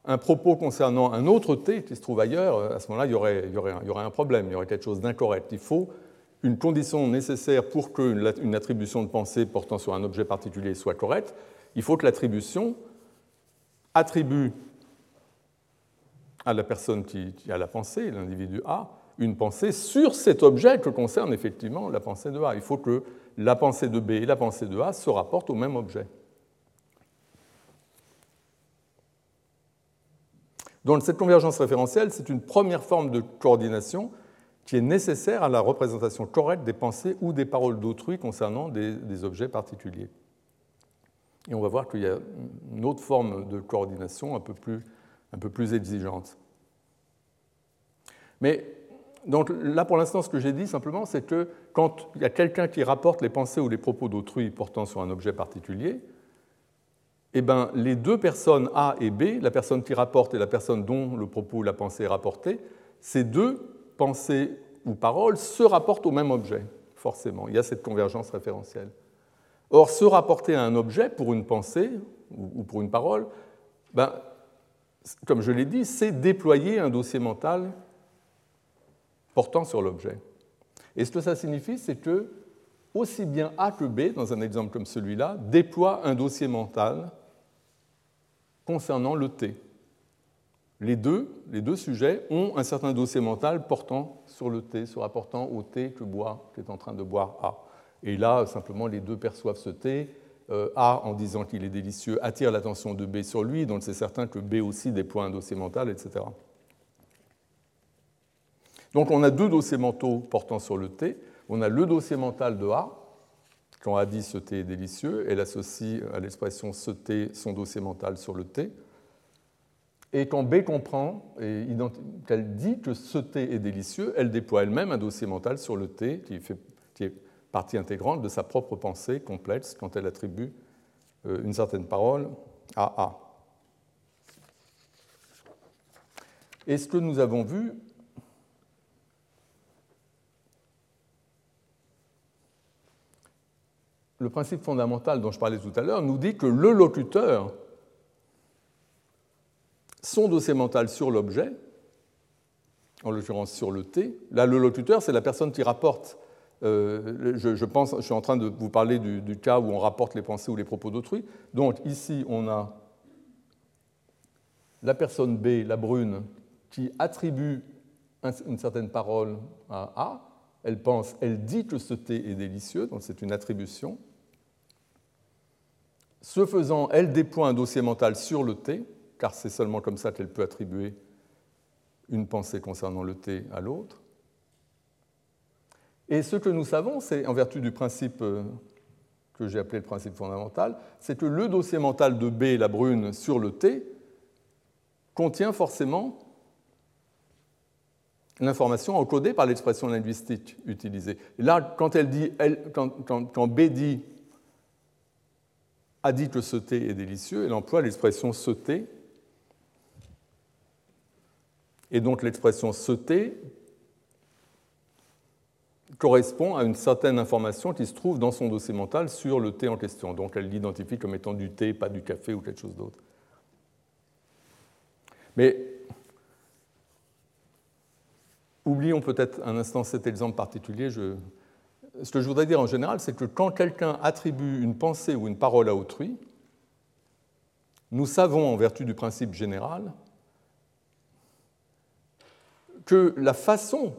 un propos concernant un autre thé qui se trouve ailleurs, euh, à ce moment-là, il il y aurait un problème, il y aurait quelque chose d'incorrect. Il faut une condition nécessaire pour qu'une attribution de pensée portant sur un objet particulier soit correcte, il faut que l'attribution attribue à la personne qui, a la pensée, l'individu A, une pensée sur cet objet que concerne effectivement la pensée de A. Il faut que la pensée de B et la pensée de A se rapportent au même objet. Donc cette convergence référentielle, c'est une première forme de coordination qui est nécessaire à la représentation correcte des pensées ou des paroles d'autrui concernant des objets particuliers. Et on va voir qu'il y a une autre forme de coordination un peu plus, un peu plus exigeante. Mais donc là, pour l'instant, ce que j'ai dit simplement, c'est que quand il y a quelqu'un qui rapporte les pensées ou les propos d'autrui portant sur un objet particulier, eh ben, les deux personnes A et B, la personne qui rapporte et la personne dont le propos ou la pensée est rapportée, ces deux pensées ou paroles se rapportent au même objet, forcément. Il y a cette convergence référentielle. Or, se rapporter à un objet pour une pensée ou pour une parole, ben, comme je l'ai dit, c'est déployer un dossier mental portant sur l'objet. Et ce que ça signifie, c'est que aussi bien A que B, dans un exemple comme celui-là, déploient un dossier mental concernant le T. Les deux, sujets ont un certain dossier mental portant sur le T, se rapportant au T que boit, est en train de boire A. Et là, simplement, les deux perçoivent ce T. Euh, A, en disant qu'il est délicieux, attire l'attention de B sur lui, donc c'est certain que B aussi déploie un dossier mental, etc. Donc on a deux dossiers mentaux portant sur le T. On a le dossier mental de A, quand A dit ce thé est délicieux, elle associe à l'expression ce thé son dossier mental sur le thé. Et quand B comprend et qu'elle dit que ce thé est délicieux, elle déploie elle-même un dossier mental sur le thé fait, qui, est partie intégrante de sa propre pensée complexe quand elle attribue euh, une certaine parole à A. Et ce que nous avons vu, le principe fondamental dont je parlais tout à l'heure nous dit que le locuteur, son dossier mental sur l'objet, en l'occurrence sur le T, là le locuteur c'est la personne qui rapporte. Euh, je, pense, je suis en train de vous parler du, cas où on rapporte les pensées ou les propos d'autrui. Donc ici on a la personne B, la brune, qui attribue une certaine parole à A. Elle pense, elle dit que ce thé est délicieux, donc c'est une attribution. Ce faisant, elle déploie un dossier mental sur le T, car c'est seulement comme ça qu'elle peut attribuer une pensée concernant le T à l'autre. Et ce que nous savons, c'est, en vertu du principe euh, que j'ai appelé le principe fondamental, c'est que le dossier mental de B, la brune, sur le T, contient forcément l'information encodée par l'expression linguistique utilisée. là, quand, elle dit, quand B dit a dit que ce thé est délicieux, elle emploie l'expression ce thé. Et donc l'expression ce thé correspond à une certaine information qui se trouve dans son dossier mental sur le thé en question. Donc elle l'identifie comme étant du thé, pas du café ou quelque chose d'autre. Mais oublions peut-être un instant cet exemple particulier. Ce que je voudrais dire en général, c'est que quand quelqu'un attribue une pensée ou une parole à autrui, nous savons, en vertu du principe général, que la façon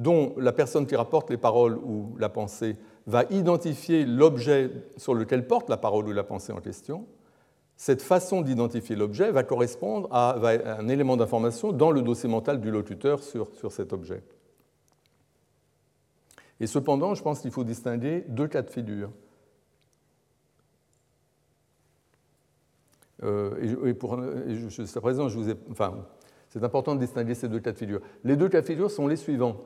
dont la personne qui rapporte les paroles ou la pensée va identifier l'objet sur lequel porte la parole ou la pensée en question, cette façon d'identifier l'objet va correspondre à, un élément d'information dans le dossier mental du locuteur sur cet objet. Et cependant, je pense qu'il faut distinguer deux cas de figure. Euh, et, pour, présent, je vous enfin, c'est important de distinguer ces deux cas de figure. Les deux cas de figure sont les suivants.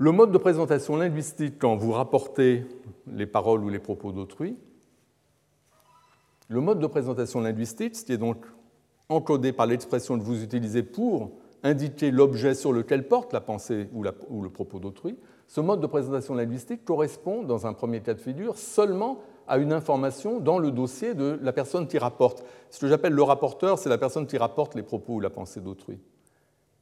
Le mode de présentation linguistique quand vous rapportez les paroles ou les propos d'autrui. Le mode de présentation linguistique, ce qui est donc encodé par l'expression que vous utilisez pour indiquer l'objet sur lequel porte la pensée ou, le propos d'autrui. Ce mode de présentation linguistique correspond, dans un premier cas de figure, seulement à une information dans le dossier de la personne qui rapporte. Ce que j'appelle le rapporteur, c'est la personne qui rapporte les propos ou la pensée d'autrui.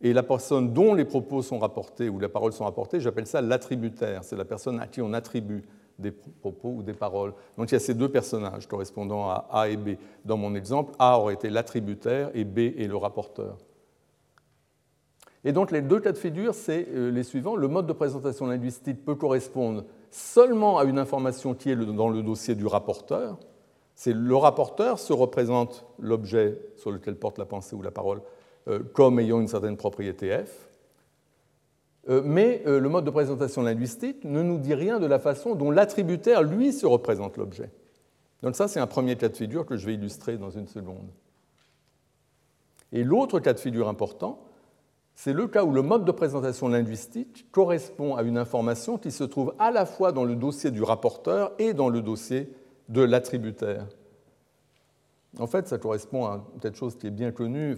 Et la personne dont les propos sont rapportés ou les paroles sont rapportées, j'appelle ça l'attributaire. C'est la personne à qui on attribue des propos ou des paroles. Donc il y a ces deux personnages correspondant à A et B. Dans mon exemple, A aurait été l'attributaire et B est le rapporteur. Et donc les deux cas de figure, c'est euh, les suivants. Le mode de présentation linguistique peut correspondre seulement à une information qui est dans le dossier du rapporteur. C'est le rapporteur se représente l'objet sur lequel porte la pensée ou la parole comme ayant une certaine propriété F. Euh, mais le mode de présentation linguistique ne nous dit rien de la façon dont l'attributaire, lui, se représente l'objet. Donc ça, c'est un premier cas de figure que je vais illustrer dans une seconde. Et l'autre cas de figure important, c'est le cas où le mode de présentation linguistique correspond à une information qui se trouve à la fois dans le dossier du rapporteur et dans le dossier de l'attributaire. En fait, ça correspond à quelque chose qui est bien connu.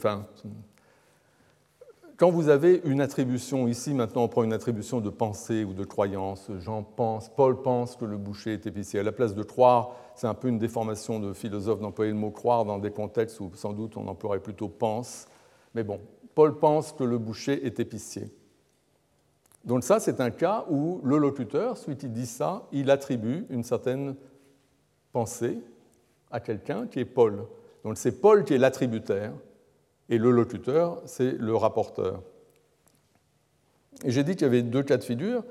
Quand vous avez une attribution, ici maintenant on prend une attribution de pensée ou de croyance, Jean pense, Paul pense que le boucher est épicier. À la place de croire, c'est un peu une déformation de philosophe d'employer le mot croire dans des contextes où sans doute on emploierait plutôt pense. Mais bon, Paul pense que le boucher est épicier. Donc ça, c'est un cas où le locuteur, suite il dit ça, il attribue une certaine pensée à quelqu'un qui est Paul. Donc c'est Paul qui est l'attributaire et le locuteur, c'est le rapporteur. J'ai dit qu'il y avait deux cas de figure.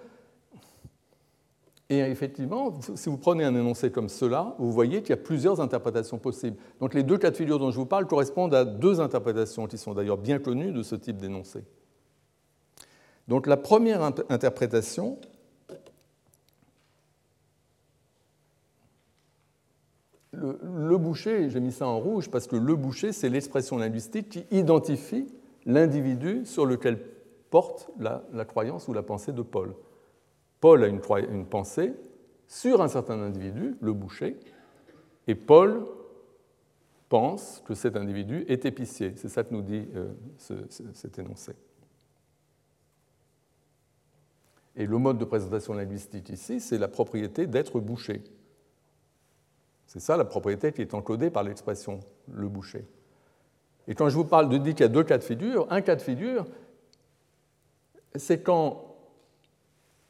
Et effectivement, si vous prenez un énoncé comme cela, vous voyez qu'il y a plusieurs interprétations possibles. Donc les deux cas de figure dont je vous parle correspondent à deux interprétations qui sont d'ailleurs bien connues de ce type d'énoncé. Donc la première interprétation, le, boucher, j'ai mis ça en rouge parce que le boucher, c'est l'expression linguistique qui identifie l'individu sur lequel porte la, croyance ou la pensée de Paul. Paul a une, pensée sur un certain individu, le boucher, et Paul pense que cet individu est épicier. C'est ça que nous dit euh, cet énoncé. Et le mode de présentation linguistique ici, c'est la propriété d'être bouché. C'est ça la propriété qui est encodée par l'expression le boucher. Et quand je vous parle de dire qu'il y a deux cas de figure, un cas de figure, c'est quand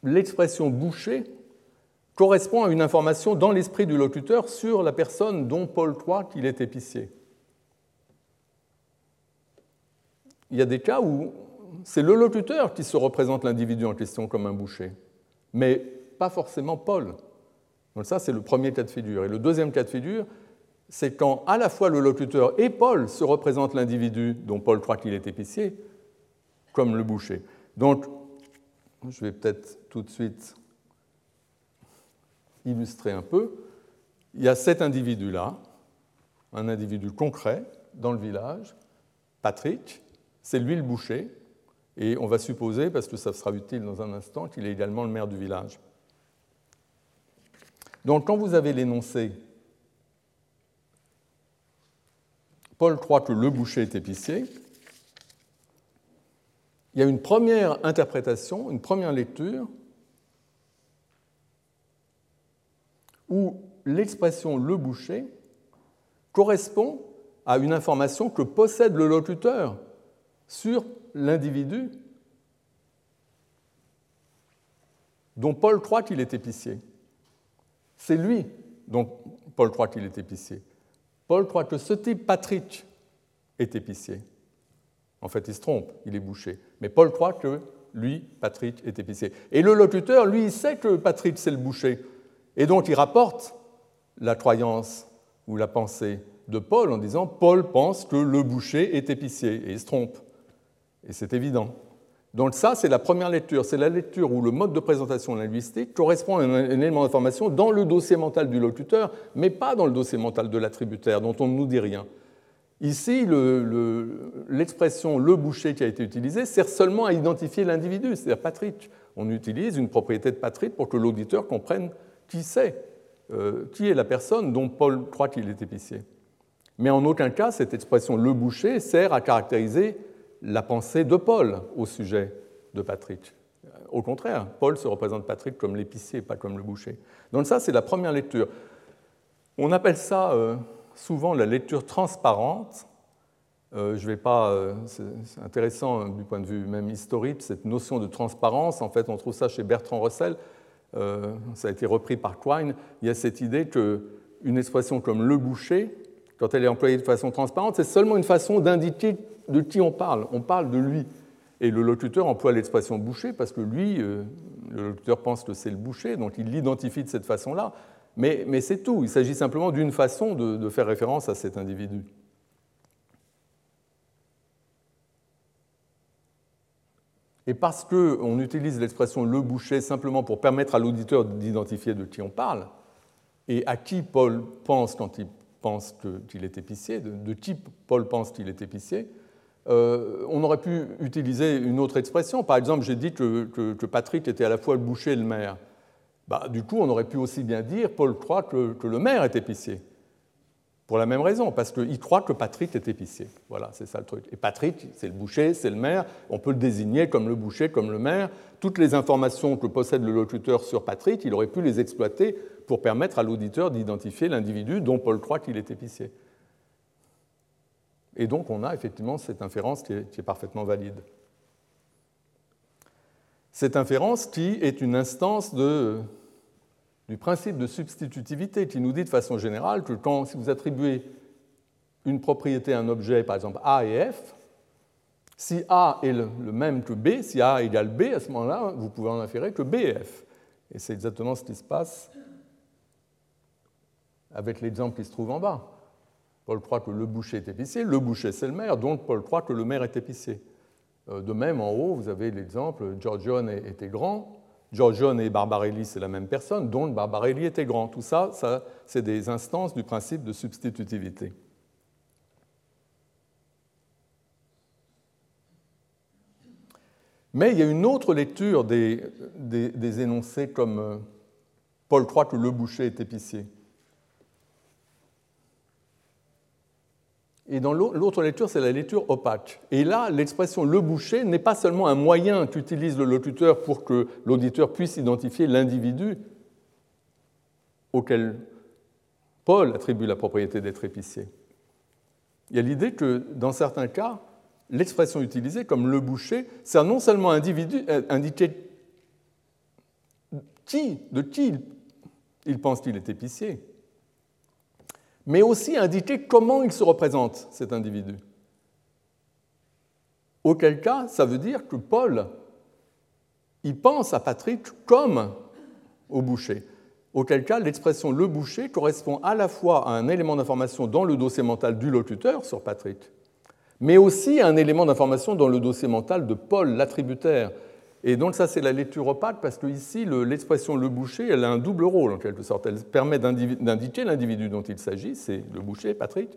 l'expression boucher correspond à une information dans l'esprit du locuteur sur la personne dont Paul croit qu'il est épicier. Il y a des cas où c'est le locuteur qui se représente l'individu en question comme un boucher, mais pas forcément Paul. Donc ça, c'est le premier cas de figure. Et le deuxième cas de figure, c'est quand à la fois le locuteur et Paul se représentent l'individu dont Paul croit qu'il est épicier, comme le boucher. Donc, je vais peut-être tout de suite illustrer un peu. Il y a cet individu-là, un individu concret dans le village, Patrick, c'est lui le boucher, et on va supposer, parce que ça sera utile dans un instant, qu'il est également le maire du village. Donc quand vous avez l'énoncé Paul croit que le boucher est épicier, il y a une première interprétation, une première lecture, où l'expression le boucher correspond à une information que possède le locuteur sur l'individu dont Paul croit qu'il est épicier. C'est lui dont Paul croit qu'il est épicier. Paul croit que ce type Patrick est épicier. En fait, il se trompe, il est bouché. Mais Paul croit que lui, Patrick, est épicier. Et le locuteur, lui, il sait que Patrick, c'est le boucher. Et donc, il rapporte la croyance ou la pensée de Paul en disant Paul pense que le boucher est épicier. Et il se trompe. Et c'est évident. Donc ça, c'est la première lecture. C'est la lecture où le mode de présentation linguistique correspond à un, élément d'information dans le dossier mental du locuteur, mais pas dans le dossier mental de l'attributaire, dont on ne nous dit rien. Ici, l'expression le, boucher qui a été utilisée sert seulement à identifier l'individu, c'est-à-dire Patrick. On utilise une propriété de Patrick pour que l'auditeur comprenne qui c'est, euh, qui est la personne dont Paul croit qu'il est épicier. Mais en aucun cas, cette expression le boucher sert à caractériser la pensée de Paul au sujet de Patrick. Au contraire, Paul se représente Patrick comme l'épicier, pas comme le boucher. Donc ça, c'est la première lecture. On appelle ça euh, souvent la lecture transparente. Euh, je vais pas. Euh, c'est intéressant du point de vue même historique cette notion de transparence. En fait, on trouve ça chez Bertrand Russell. ça a été repris par Quine. Il y a cette idée qu'une expression comme le boucher, quand elle est employée de façon transparente, c'est seulement une façon d'indiquer de qui on parle On parle de lui. Et le locuteur emploie l'expression boucher parce que lui, euh, le locuteur pense que c'est le boucher, donc il l'identifie de cette façon-là. Mais, c'est tout. Il s'agit simplement d'une façon de, faire référence à cet individu. Et parce qu'on utilise l'expression le boucher simplement pour permettre à l'auditeur d'identifier de qui on parle, et à qui Paul pense quand il pense qu'il est épicier, de, de qui Paul pense qu'il est épicier, euh, on aurait pu utiliser une autre expression. Par exemple, j'ai dit que, Patrick était à la fois le boucher et le maire. Bah, du coup, on aurait pu aussi bien dire Paul croit que, le maire est épicier. Pour la même raison, parce qu'il croit que Patrick est épicier. Voilà, c'est ça le truc. Et Patrick, c'est le boucher, c'est le maire. On peut le désigner comme le boucher, comme le maire. Toutes les informations que possède le locuteur sur Patrick, il aurait pu les exploiter pour permettre à l'auditeur d'identifier l'individu dont Paul croit qu'il est épicier. Et donc on a effectivement cette inférence qui est, parfaitement valide. Cette inférence qui est une instance du principe de substitutivité qui nous dit de façon générale que quand, si vous attribuez une propriété à un objet, par exemple A et F, si A est le, même que B, si A égale B, à ce moment-là, vous pouvez en inférer que B est F. Et c'est exactement ce qui se passe avec l'exemple qui se trouve en bas. Paul croit que le boucher est épicier, le boucher c'est le maire, donc Paul croit que le maire est épicier. Euh, de même, en haut, vous avez l'exemple, Giorgione était grand, Giorgione et Barbarelli c'est la même personne, donc Barbarelli était grand. Tout ça, c'est des instances du principe de substitutivité. Mais il y a une autre lecture des, des, énoncés comme euh, Paul croit que le boucher est épicier. Et dans l'autre lecture, c'est la lecture opaque. Et là, l'expression le boucher n'est pas seulement un moyen qu'utilise le locuteur pour que l'auditeur puisse identifier l'individu auquel Paul attribue la propriété d'être épicier. Il y a l'idée que dans certains cas, l'expression utilisée comme le boucher sert non seulement à euh, indiquer qui, de qui il pense qu'il est épicier, mais aussi indiquer comment il se représente, cet individu. Auquel cas, ça veut dire que Paul, il pense à Patrick comme au boucher. Auquel cas, l'expression le boucher correspond à la fois à un élément d'information dans le dossier mental du locuteur sur Patrick, mais aussi à un élément d'information dans le dossier mental de Paul, l'attributaire, et donc ça, c'est la lecture opaque, parce que ici, l'expression le boucher, elle a un double rôle, en quelque sorte. Elle permet d'indiquer l'individu dont il s'agit, c'est le boucher, Patrick,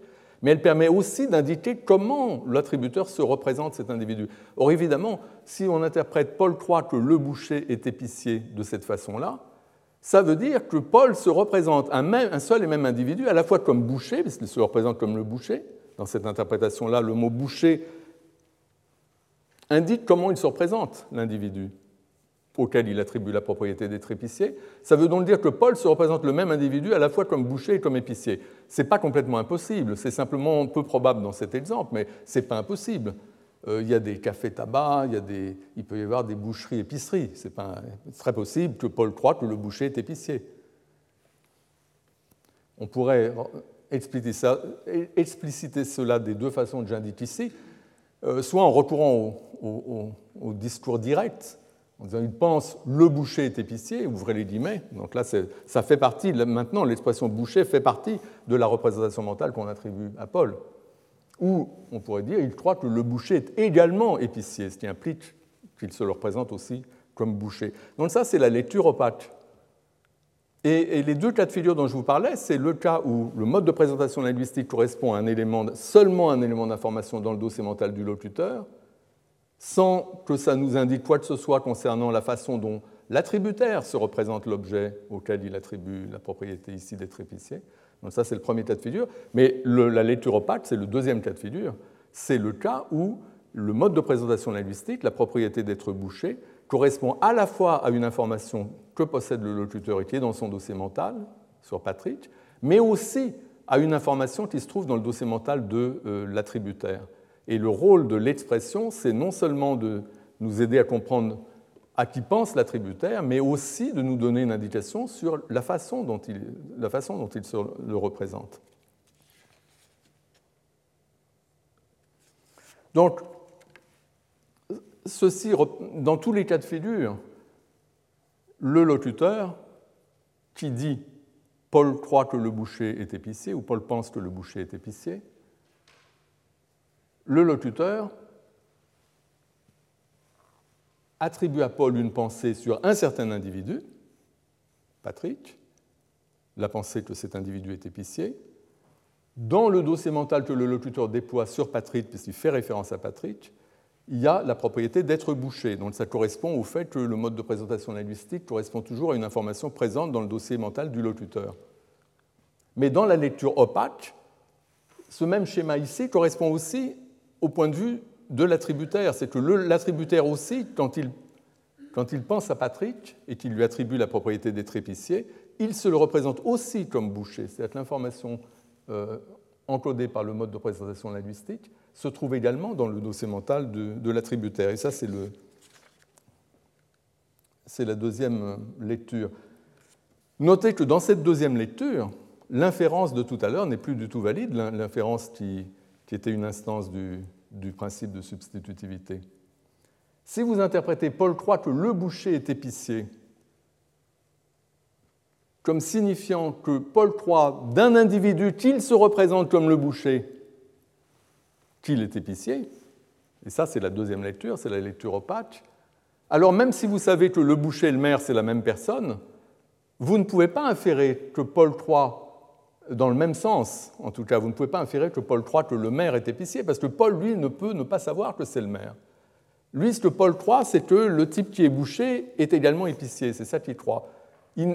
mais elle permet aussi d'indiquer comment l'attributeur se représente cet individu. Or, évidemment, si on interprète Paul croit que le boucher est épicier de cette façon-là, ça veut dire que Paul se représente un, un seul et même individu, à la fois comme boucher, puisqu'il se représente comme le boucher. Dans cette interprétation-là, le mot boucher indique comment il se représente, l'individu auquel il attribue la propriété d'être épicier. Ça veut donc dire que Paul se représente le même individu à la fois comme boucher et comme épicier. Ce n'est pas complètement impossible, c'est simplement peu probable dans cet exemple, mais ce n'est pas impossible. Euh, il y a des cafés-tabac, il, il, peut y avoir des boucheries-épiceries. C'est très possible que Paul croit que le boucher est épicier. On pourrait expliciter, expliciter cela des deux façons que j'indique ici. Euh, soit en recourant au, discours direct, en disant il pense le boucher est épicier, ouvrez les guillemets. Donc là, ça fait partie, maintenant, l'expression boucher fait partie de la représentation mentale qu'on attribue à Paul. Ou on pourrait dire il croit que le boucher est également épicier, ce qui implique qu'il se le représente aussi comme boucher. Donc ça, c'est la lecture opaque. Et, les deux cas de figure dont je vous parlais, c'est le cas où le mode de présentation linguistique correspond à un élément, seulement un élément d'information dans le dossier mental du locuteur, sans que ça nous indique quoi que ce soit concernant la façon dont l'attributaire se représente l'objet auquel il attribue la propriété ici d'être épicier. Donc ça, c'est le premier cas de figure. Mais la lecture opaque, c'est le deuxième cas de figure. C'est le cas où le mode de présentation linguistique, la propriété d'être bouché, correspond à la fois à une information que possède le locuteur et qui est dans son dossier mental sur Patrick, mais aussi à une information qui se trouve dans le dossier mental de euh, l'attributaire. Et le rôle de l'expression, c'est non seulement de nous aider à comprendre à qui pense l'attributaire, mais aussi de nous donner une indication sur la façon dont il, la façon dont il se le représente. Donc, ceci, dans tous les cas de figure, le locuteur qui dit Paul croit que le boucher est épicier ou Paul pense que le boucher est épicier, le locuteur attribue à Paul une pensée sur un certain individu, Patrick, la pensée que cet individu est épicier. Dans le dossier mental que le locuteur déploie sur Patrick, puisqu'il fait référence à Patrick, il y a la propriété d'être bouché. Donc ça correspond au fait que le mode de présentation linguistique correspond toujours à une information présente dans le dossier mental du locuteur. Mais dans la lecture opaque, ce même schéma ici correspond aussi au point de vue de l'attributaire. C'est que l'attributaire aussi, quand il, quand il pense à Patrick et qu'il lui attribue la propriété d'être épicier, il se le représente aussi comme boucher. C'est-à-dire que l'information euh, encodée par le mode de présentation linguistique se trouve également dans le dossier mental de, l'attributaire. Et ça, c'est le, c'est la deuxième lecture. Notez que dans cette deuxième lecture, l'inférence de tout à l'heure n'est plus du tout valide, l'inférence qui, était une instance du, du principe de substitutivité. Si vous interprétez Paul croit que le boucher est épicier comme signifiant que Paul croit d'un individu qu'il se représente comme le boucher, qu'il est épicier, et ça c'est la deuxième lecture, c'est la lecture opaque, alors même si vous savez que le boucher et le maire c'est la même personne, vous ne pouvez pas inférer que Paul croit dans le même sens, en tout cas, vous ne pouvez pas inférer que Paul croit que le maire est épicier, parce que Paul, lui, ne peut ne pas savoir que c'est le maire. Lui, ce que Paul croit, c'est que le type qui est boucher est également épicier, c'est ça qu'il croit.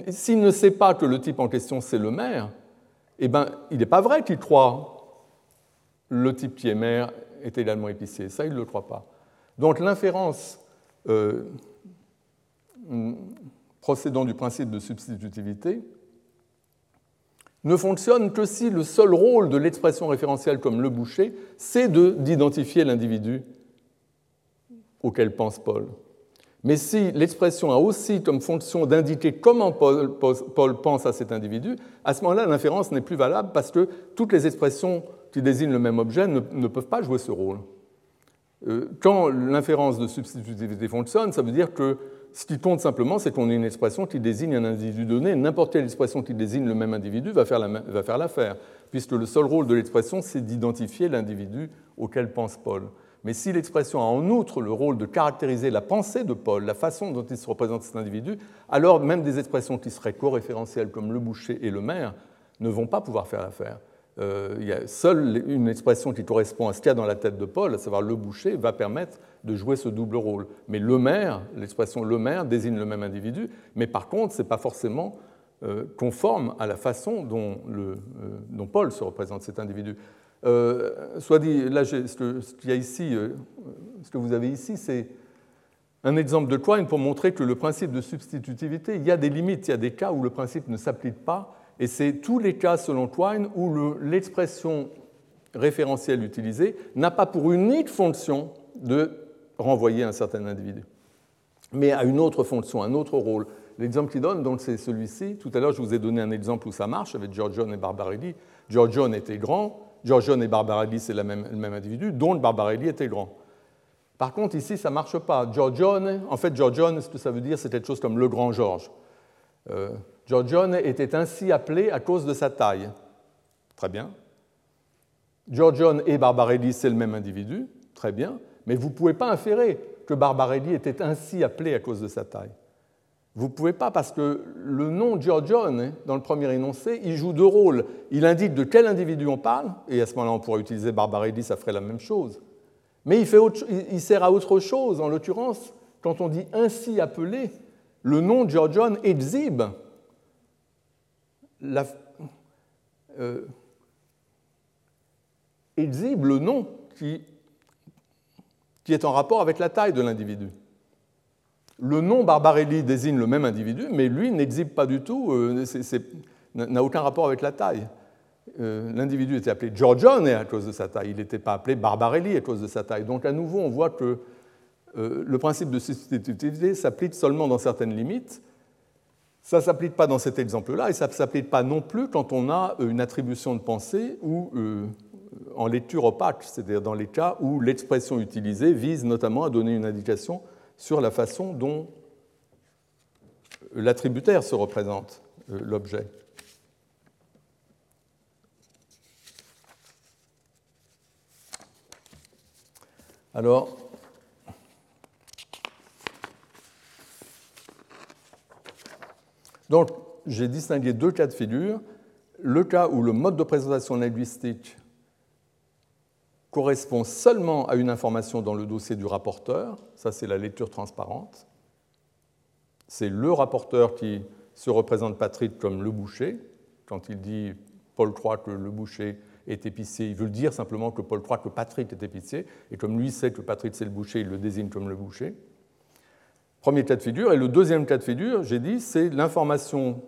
S'il ne sait pas que le type en question, c'est le maire, eh ben, il n'est pas vrai qu'il croit le type qui est maire est également épicier. Ça, il ne le croit pas. Donc l'inférence euh, procédant du principe de substitutivité ne fonctionne que si le seul rôle de l'expression référentielle comme le boucher, c'est d'identifier l'individu auquel pense Paul. Mais si l'expression a aussi comme fonction d'indiquer comment Paul, pense à cet individu, à ce moment-là, l'inférence n'est plus valable parce que toutes les expressions qui désignent le même objet ne, peuvent pas jouer ce rôle. Euh, quand l'inférence de substitutivité fonctionne, ça veut dire que ce qui compte simplement, c'est qu'on ait une expression qui désigne un individu donné. N'importe quelle expression qui désigne le même individu va faire l'affaire, puisque le seul rôle de l'expression, c'est d'identifier l'individu auquel pense Paul. Mais si l'expression a en outre le rôle de caractériser la pensée de Paul, la façon dont il se représente cet individu, alors même des expressions qui seraient co-référentielles comme le boucher et le maire ne vont pas pouvoir faire l'affaire. Euh, il y a seule une expression qui correspond à ce qu'il y a dans la tête de Paul, à savoir le boucher, va permettre de jouer ce double rôle. Mais le maire, l'expression le maire désigne le même individu, mais par contre, ce n'est pas forcément euh, conforme à la façon euh, dont, Paul se représente cet individu. Soit dit, là, ce, qu'il y a ici, ce que vous avez ici, c'est un exemple de Twine pour montrer que le principe de substitutivité, il y a des limites, il y a des cas où le principe ne s'applique pas, et c'est tous les cas, selon Twine, où l'expression référentielle utilisée n'a pas pour unique fonction de renvoyer un certain individu, mais a une autre fonction, un autre rôle. L'exemple qu'il donne, donc, c'est celui-ci. Tout à l'heure, je vous ai donné un exemple où ça marche avec Giorgione et Barbarelli. Giorgione était grand, Giorgione et Barbarelli, c'est le même individu, dont Barbarelli était grand. Par contre, ici, ça ne marche pas. Giorgione, en fait, Giorgione, ce que ça veut dire, c'est quelque chose comme le grand Georges. Euh, Giorgione était ainsi appelé à cause de sa taille. Très bien. Giorgione et Barbarelli, c'est le même individu. Très bien. Mais vous ne pouvez pas inférer que Barbarelli était ainsi appelé à cause de sa taille. Vous ne pouvez pas parce que le nom Giorgione, dans le premier énoncé, il joue deux rôles. Il indique de quel individu on parle, et à ce moment-là on pourrait utiliser Barbarelli, ça ferait la même chose. Mais il sert à autre chose, en l'occurrence, quand on dit ainsi appelé, le nom Giorgione exhibe la, exhibe le nom qui, qui est en rapport avec la taille de l'individu. Le nom Barbarelli désigne le même individu, mais lui n'exhibe pas du tout, euh, n'a aucun rapport avec la taille. Euh, l'individu était appelé Giorgione à cause de sa taille, il n'était pas appelé Barbarelli à cause de sa taille. Donc à nouveau, on voit que euh, le principe de substitutivité s'applique seulement dans certaines limites. Ça ne s'applique pas dans cet exemple-là, et ça ne s'applique pas non plus quand on a une attribution de pensée ou en lecture opaque, c'est-à-dire dans les cas où l'expression utilisée vise notamment à donner une indication sur la façon dont l'attributaire se représente euh, l'objet. Alors, donc j'ai distingué deux cas de figure. Le cas où le mode de présentation linguistique correspond seulement à une information dans le dossier du rapporteur, ça c'est la lecture transparente. C'est le rapporteur qui se représente Patrick comme le boucher. Quand il dit Paul croit que le boucher est épicier, il veut dire simplement que Paul croit que Patrick est épicier, et comme lui sait que Patrick c'est le boucher, il le désigne comme le boucher. Premier cas de figure. Et le deuxième cas de figure, j'ai dit, c'est l'information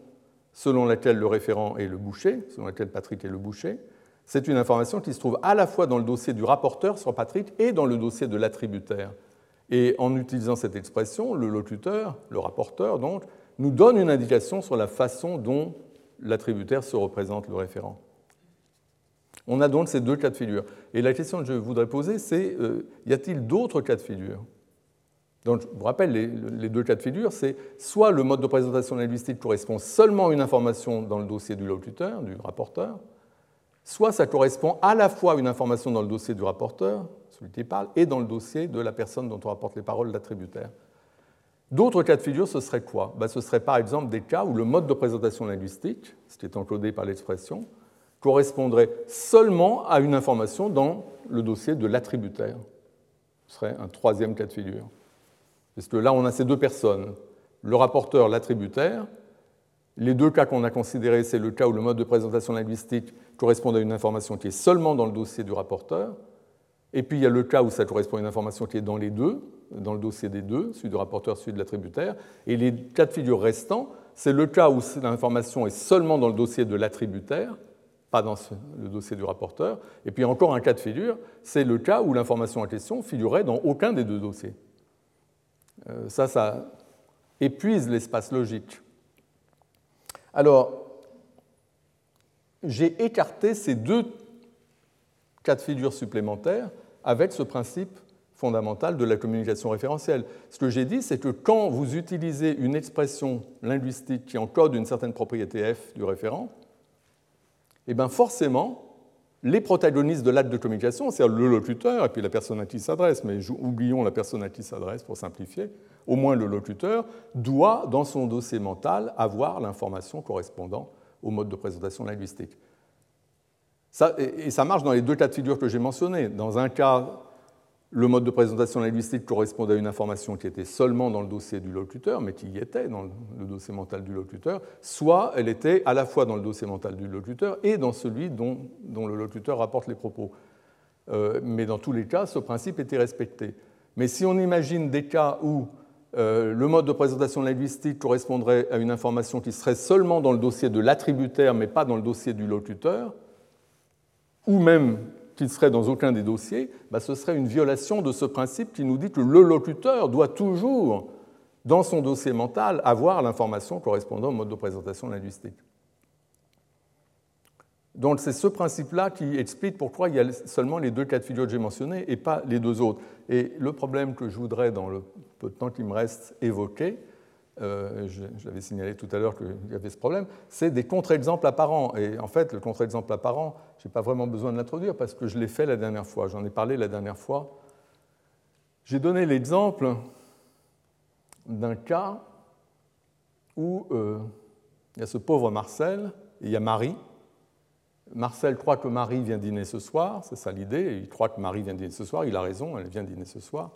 selon laquelle le référent est le boucher, selon laquelle Patrick est le boucher, c'est une information qui se trouve à la fois dans le dossier du rapporteur sur Patrick et dans le dossier de l'attributaire. Et en utilisant cette expression, le locuteur, le rapporteur, donc, nous donne une indication sur la façon dont l'attributaire se représente le référent. On a donc ces deux cas de figure. Et la question que je voudrais poser, c'est euh, y a-t-il d'autres cas de figure? Donc, je vous rappelle, les, deux cas de figure, c'est soit le mode de présentation linguistique correspond seulement à une information dans le dossier du locuteur, du rapporteur, soit ça correspond à la fois à une information dans le dossier du rapporteur, celui qui parle, et dans le dossier de la personne dont on rapporte les paroles, l'attributaire. D'autres cas de figure, ce serait quoi? Ben, Ce serait par exemple des cas où le mode de présentation linguistique, ce qui est encodé par l'expression, correspondrait seulement à une information dans le dossier de l'attributaire. Ce serait un troisième cas de figure. Parce que là, on a ces deux personnes, le rapporteur, l'attributaire. Les deux cas qu'on a considérés, c'est le cas où le mode de présentation linguistique correspond à une information qui est seulement dans le dossier du rapporteur. Et puis il y a le cas où ça correspond à une information qui est dans les deux, dans le dossier des deux, celui du rapporteur, celui de l'attributaire. Et les cas de figure restants, c'est le cas où l'information est seulement dans le dossier de l'attributaire, pas dans le dossier du rapporteur. Et puis encore un cas de figure, c'est le cas où l'information en question figurait dans aucun des deux dossiers. Euh, ça, ça épuise l'espace logique. Alors, j'ai écarté ces deux cas de figure supplémentaires avec ce principe fondamental de la communication référentielle. Ce que j'ai dit, c'est que quand vous utilisez une expression linguistique qui encode une certaine propriété f du référent, eh bien forcément, les protagonistes de l'acte de communication, c'est-à-dire le locuteur et puis la personne à qui s'adresse, mais oublions la personne à qui s'adresse pour simplifier, au moins le locuteur doit, dans son dossier mental, avoir l'information correspondant au mode de présentation linguistique. et ça marche dans les deux cas de figure que j'ai mentionnés. Dans un cas, le mode de présentation linguistique correspondait à une information qui était seulement dans le dossier du locuteur, mais qui y était dans le dossier mental du locuteur, soit elle était à la fois dans le dossier mental du locuteur et dans celui dont, le locuteur rapporte les propos. Euh, mais dans tous les cas, ce principe était respecté. Mais si on imagine des cas où euh, le mode de présentation linguistique correspondrait à une information qui serait seulement dans le dossier de l'attributaire, mais pas dans le dossier du locuteur, ou même qu'il serait dans aucun des dossiers, bah, ce serait une violation de ce principe qui nous dit que le locuteur doit toujours, dans son dossier mental, avoir l'information correspondant au mode de présentation linguistique. Donc c'est ce principe-là qui explique pourquoi il y a seulement les deux cas de figure que j'ai mentionnés et pas les deux autres. Et le problème que je voudrais, dans le peu de temps qui me reste, évoquer, euh, j'avais signalé tout à l'heure qu'il y avait ce problème, c'est des contre-exemples apparents. Et en fait, le contre-exemple apparent, je n'ai pas vraiment besoin de l'introduire parce que je l'ai fait la dernière fois, j'en ai parlé la dernière fois. J'ai donné l'exemple d'un cas où euh, il y a ce pauvre Marcel et il y a Marie. Marcel croit que Marie vient dîner ce soir, c'est ça l'idée, il croit que Marie vient dîner ce soir, il a raison, elle vient dîner ce soir.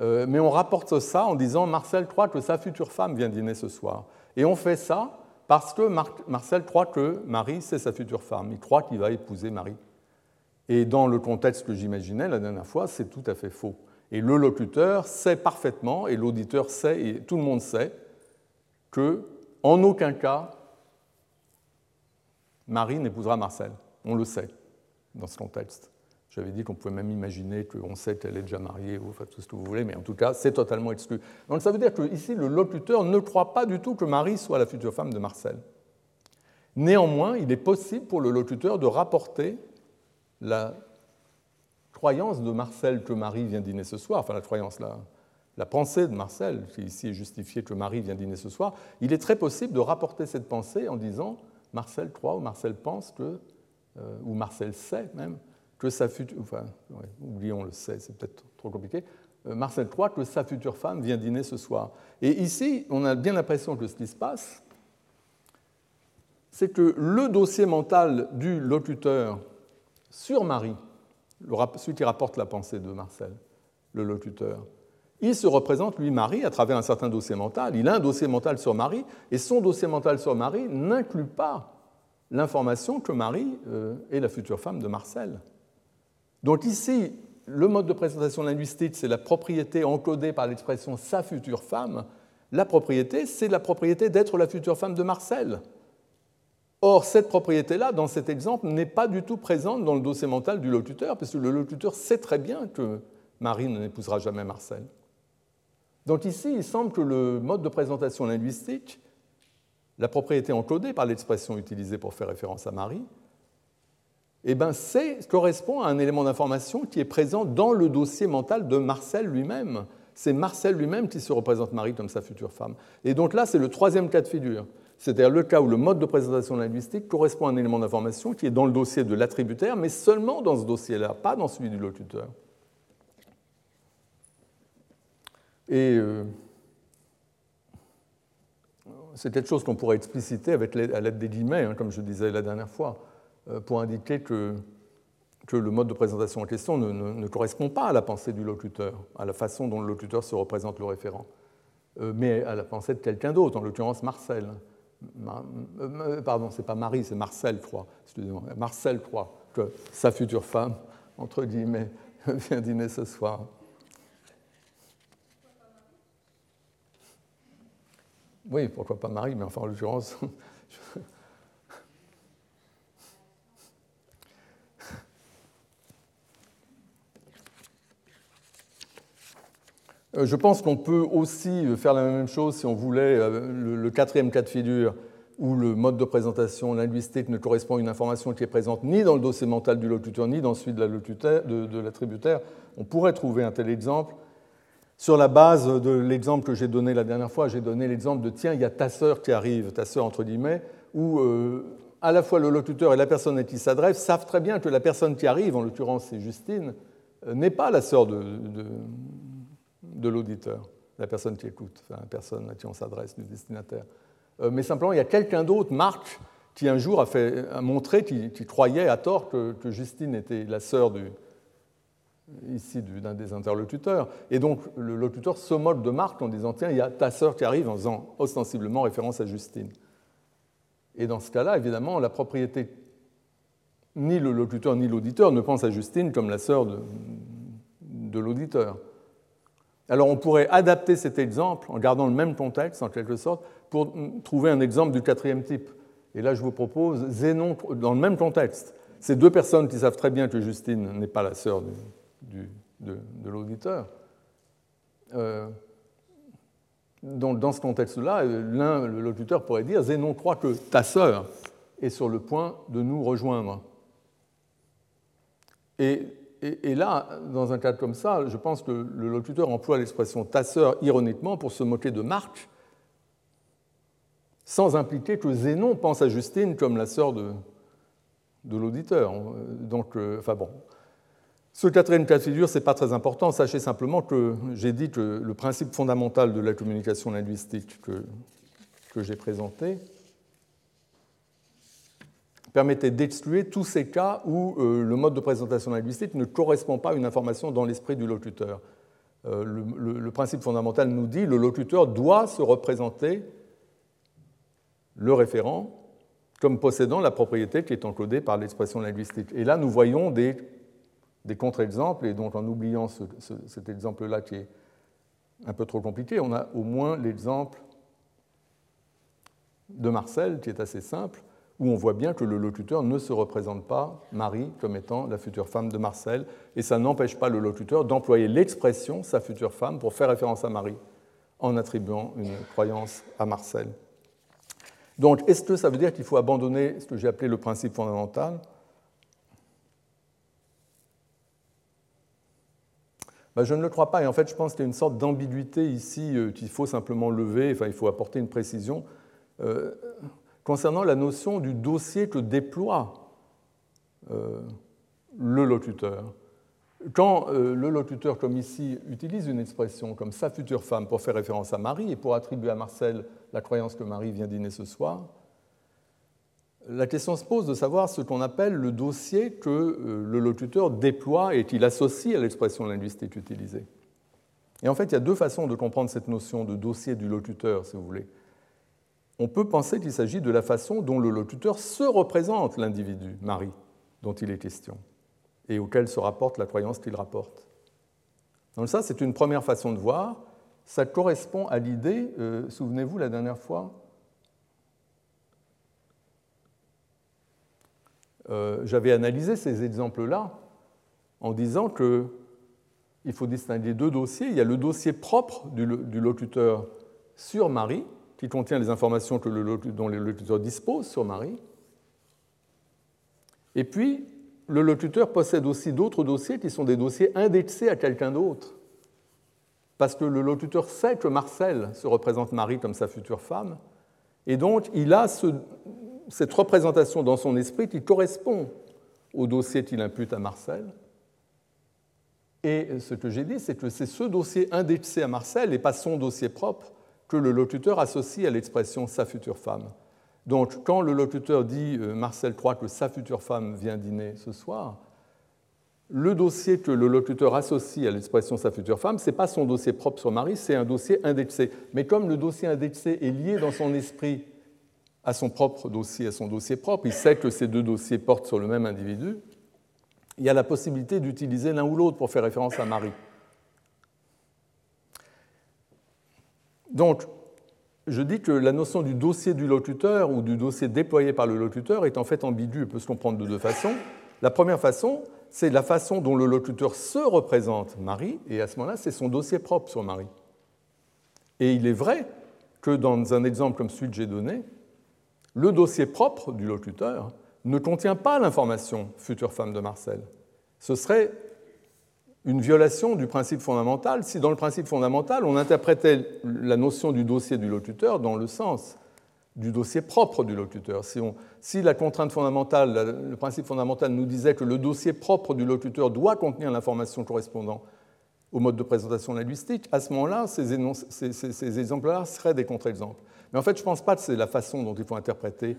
Euh, mais on rapporte ça en disant Marcel croit que sa future femme vient dîner ce soir. Et on fait ça parce que Marcel croit que Marie, c'est sa future femme. Il croit qu'il va épouser Marie. Et dans le contexte que j'imaginais la dernière fois, c'est tout à fait faux. Et le locuteur sait parfaitement, et l'auditeur sait, et tout le monde sait, que en aucun cas Marie n'épousera Marcel. On le sait dans ce contexte. J'avais dit qu'on pouvait même imaginer qu'on sait qu'elle est déjà mariée, ou enfin, tout ce que vous voulez, mais en tout cas, c'est totalement exclu. Donc ça veut dire que ici, le locuteur ne croit pas du tout que Marie soit la future femme de Marcel. Néanmoins, il est possible pour le locuteur de rapporter la croyance de Marcel que Marie vient dîner ce soir, enfin la croyance, la, la pensée de Marcel, qui ici est justifiée que Marie vient dîner ce soir, il est très possible de rapporter cette pensée en disant Marcel croit ou Marcel pense que, euh, ou Marcel sait même, que sa future, oublions le sait, c'est peut-être trop compliqué, euh, Marcel croit que sa future femme vient dîner ce soir. Et ici, on a bien l'impression que ce qui se passe, c'est que le dossier mental du locuteur sur Marie, celui qui rapporte la pensée de Marcel, le locuteur, il se représente, lui, Marie, à travers un certain dossier mental. Il a un dossier mental sur Marie, et son dossier mental sur Marie n'inclut pas l'information que Marie euh, est la future femme de Marcel. Donc ici, le mode de présentation linguistique, c'est la propriété encodée par l'expression sa future femme. La propriété, c'est la propriété d'être la future femme de Marcel. Or, cette propriété-là, dans cet exemple, n'est pas du tout présente dans le dossier mental du locuteur, parce que le locuteur sait très bien que Marie n'épousera jamais Marcel. Donc ici, il semble que le mode de présentation linguistique, la propriété encodée par l'expression utilisée pour faire référence à Marie, eh ben, correspond à un élément d'information qui est présent dans le dossier mental de Marcel lui-même. C'est Marcel lui-même qui se représente Marie comme sa future femme. Et donc là, c'est le troisième cas de figure. C'est-à-dire le cas où le mode de présentation linguistique correspond à un élément d'information qui est dans le dossier de l'attributaire, mais seulement dans ce dossier-là, pas dans celui du locuteur. Et euh, c'est quelque chose qu'on pourrait expliciter avec à l'aide des guillemets, hein, comme je disais la dernière fois, pour indiquer que, que, le mode de présentation en question ne, correspond pas à la pensée du locuteur, à la façon dont le locuteur se représente le référent, euh, mais à la pensée de quelqu'un d'autre, en l'occurrence Marcel. pardon, c'est pas Marie, c'est Marcel, crois. Excusez-moi, Marcel croit que sa future femme, entre guillemets, [LAUGHS] vient dîner ce soir. Oui, pourquoi pas Marie, mais enfin, en l'occurrence. [LAUGHS] je pense qu'on peut aussi faire la même chose si on voulait euh, le quatrième cas de figure où le mode de présentation linguistique ne correspond à une information qui est présente ni dans le dossier mental du locuteur ni dans celui de l'attributaire. On pourrait trouver un tel exemple sur la base de l'exemple que j'ai donné la dernière fois, j'ai donné l'exemple de tiens, il y a ta sœur qui arrive, ta sœur entre guillemets, où euh, à la fois le locuteur et la personne à qui s'adresse savent très bien que la personne qui arrive, en l'occurrence c'est Justine, euh, n'est pas la sœur de, de, l'auditeur, la personne qui écoute, la personne à qui on s'adresse, du destinataire. Euh, mais simplement, il y a quelqu'un d'autre, Marc, qui un jour a, fait, a montré qu'il croyait à tort que, Justine était la sœur du, ici d'un des interlocuteurs. Et donc le locuteur se moque de Marc en disant Tiens, il y a ta sœur qui arrive, en faisant ostensiblement référence à Justine. Et dans ce cas-là, évidemment, la propriété, ni le locuteur ni l'auditeur ne pensent à Justine comme la sœur de, de l'auditeur. Alors on pourrait adapter cet exemple en gardant le même contexte, en quelque sorte, pour trouver un exemple du quatrième type. Et là, je vous propose Zénon dans le même contexte. Ces deux personnes qui savent très bien que Justine n'est pas la sœur de, de, l'auditeur. Euh, dans ce contexte-là, l'un, le locuteur pourrait dire Zénon croit que ta sœur est sur le point de nous rejoindre. Et, et, là, dans un cas comme ça, je pense que le locuteur emploie l'expression ta sœur ironiquement pour se moquer de Marc, sans impliquer que Zénon pense à Justine comme la sœur de, l'auditeur. Donc, euh, enfin bon, ce quatrième cas de figure, ce n'est pas très important. Sachez simplement que j'ai dit que le principe fondamental de la communication linguistique que, que j'ai présenté permettait d'exclure tous ces cas où euh, le mode de présentation linguistique ne correspond pas à une information dans l'esprit du locuteur. Euh, le, principe fondamental nous dit que le locuteur doit se représenter le référent comme possédant la propriété qui est encodée par l'expression linguistique. Et là, nous voyons des des contre-exemples, et donc en oubliant cet exemple-là qui est un peu trop compliqué, on a au moins l'exemple de Marcel, qui est assez simple, où on voit bien que le locuteur ne se représente pas Marie comme étant la future femme de Marcel, et ça n'empêche pas le locuteur d'employer l'expression sa future femme pour faire référence à Marie, en attribuant une croyance à Marcel. Donc, est-ce que ça veut dire qu'il faut abandonner ce que j'ai appelé le principe fondamental? Bah, je ne le crois pas. Et en fait, je pense qu'il y a une sorte d'ambiguïté ici euh, qu'il faut simplement lever, enfin, il faut apporter une précision, euh, concernant la notion du dossier que déploie euh, le locuteur. Quand le locuteur, comme ici, utilise une expression comme sa future femme pour faire référence à Marie et pour attribuer à Marcel la croyance que Marie vient dîner ce soir, la question se pose de savoir ce qu'on appelle le dossier que euh, le locuteur déploie et qu'il associe à l'expression linguistique utilisée. Et en fait, il y a deux façons de comprendre cette notion de dossier du locuteur, si vous voulez. On peut penser qu'il s'agit de la façon dont le locuteur se représente l'individu, Marie, dont il est question, et auquel se rapporte la croyance qu'il rapporte. Donc ça, c'est une première façon de voir. Ça correspond à l'idée, euh, souvenez-vous la dernière fois, Euh, j'avais analysé ces exemples-là en disant que il faut distinguer deux dossiers. Il y a le dossier propre du, locuteur sur Marie, qui contient les informations dont le locuteur dispose sur Marie. Et puis, le locuteur possède aussi d'autres dossiers qui sont des dossiers indexés à quelqu'un d'autre. Parce que le locuteur sait que Marcel se représente Marie comme sa future femme, et donc il a cette représentation dans son esprit qui correspond au dossier qu'il impute à Marcel. Et ce que j'ai dit, c'est que c'est ce dossier indexé à Marcel et pas son dossier propre que le locuteur associe à l'expression sa future femme. Donc, quand le locuteur dit euh, Marcel croit que sa future femme vient dîner ce soir, le dossier que le locuteur associe à l'expression sa future femme, ce n'est pas son dossier propre sur Marie, c'est un dossier indexé. Mais comme le dossier indexé est lié dans son esprit à son propre dossier, à son dossier propre, il sait que ces deux dossiers portent sur le même individu, il y a la possibilité d'utiliser l'un ou l'autre pour faire référence à Marie. Donc, je dis que la notion du dossier du locuteur ou du dossier déployé par le locuteur est en fait ambiguë, peut se comprendre de deux façons. La première façon, c'est la façon dont le locuteur se représente Marie, et à ce moment-là, c'est son dossier propre sur Marie. Et il est vrai que dans un exemple comme celui que j'ai donné, le dossier propre du locuteur ne contient pas l'information future femme de Marcel. Ce serait une violation du principe fondamental si dans le principe fondamental on interprétait la notion du dossier du locuteur dans le sens du dossier propre du locuteur. Si, la contrainte fondamentale, le principe fondamental nous disait que le dossier propre du locuteur doit contenir l'information correspondant au mode de présentation linguistique, à ce moment-là, ces, ces exemples-là seraient des contre-exemples. Mais en fait, je ne pense pas que c'est la façon dont il faut interpréter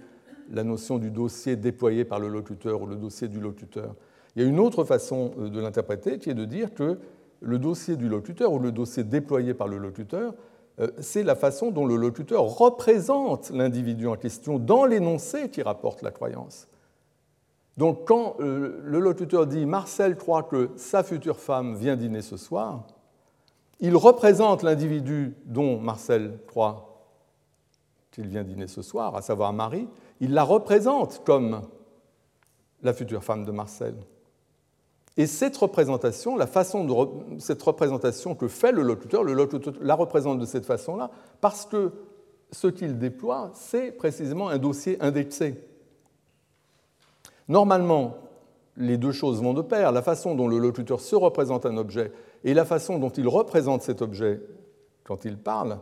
la notion du dossier déployé par le locuteur ou le dossier du locuteur. Il y a une autre façon euh, de l'interpréter qui est de dire que le dossier du locuteur ou le dossier déployé par le locuteur, euh, c'est la façon dont le locuteur représente l'individu en question dans l'énoncé qui rapporte la croyance. Donc quand euh, le locuteur dit Marcel croit que sa future femme vient dîner ce soir, il représente l'individu dont Marcel croit qu'il vient dîner ce soir, à savoir Marie, il la représente comme la future femme de Marcel. Et cette représentation, la façon de cette représentation que fait le locuteur, le locuteur la représente de cette façon-là, parce que ce qu'il déploie, c'est précisément un dossier indexé. Normalement, les deux choses vont de pair. La façon dont le locuteur se représente un objet et la façon dont il représente cet objet quand il parle,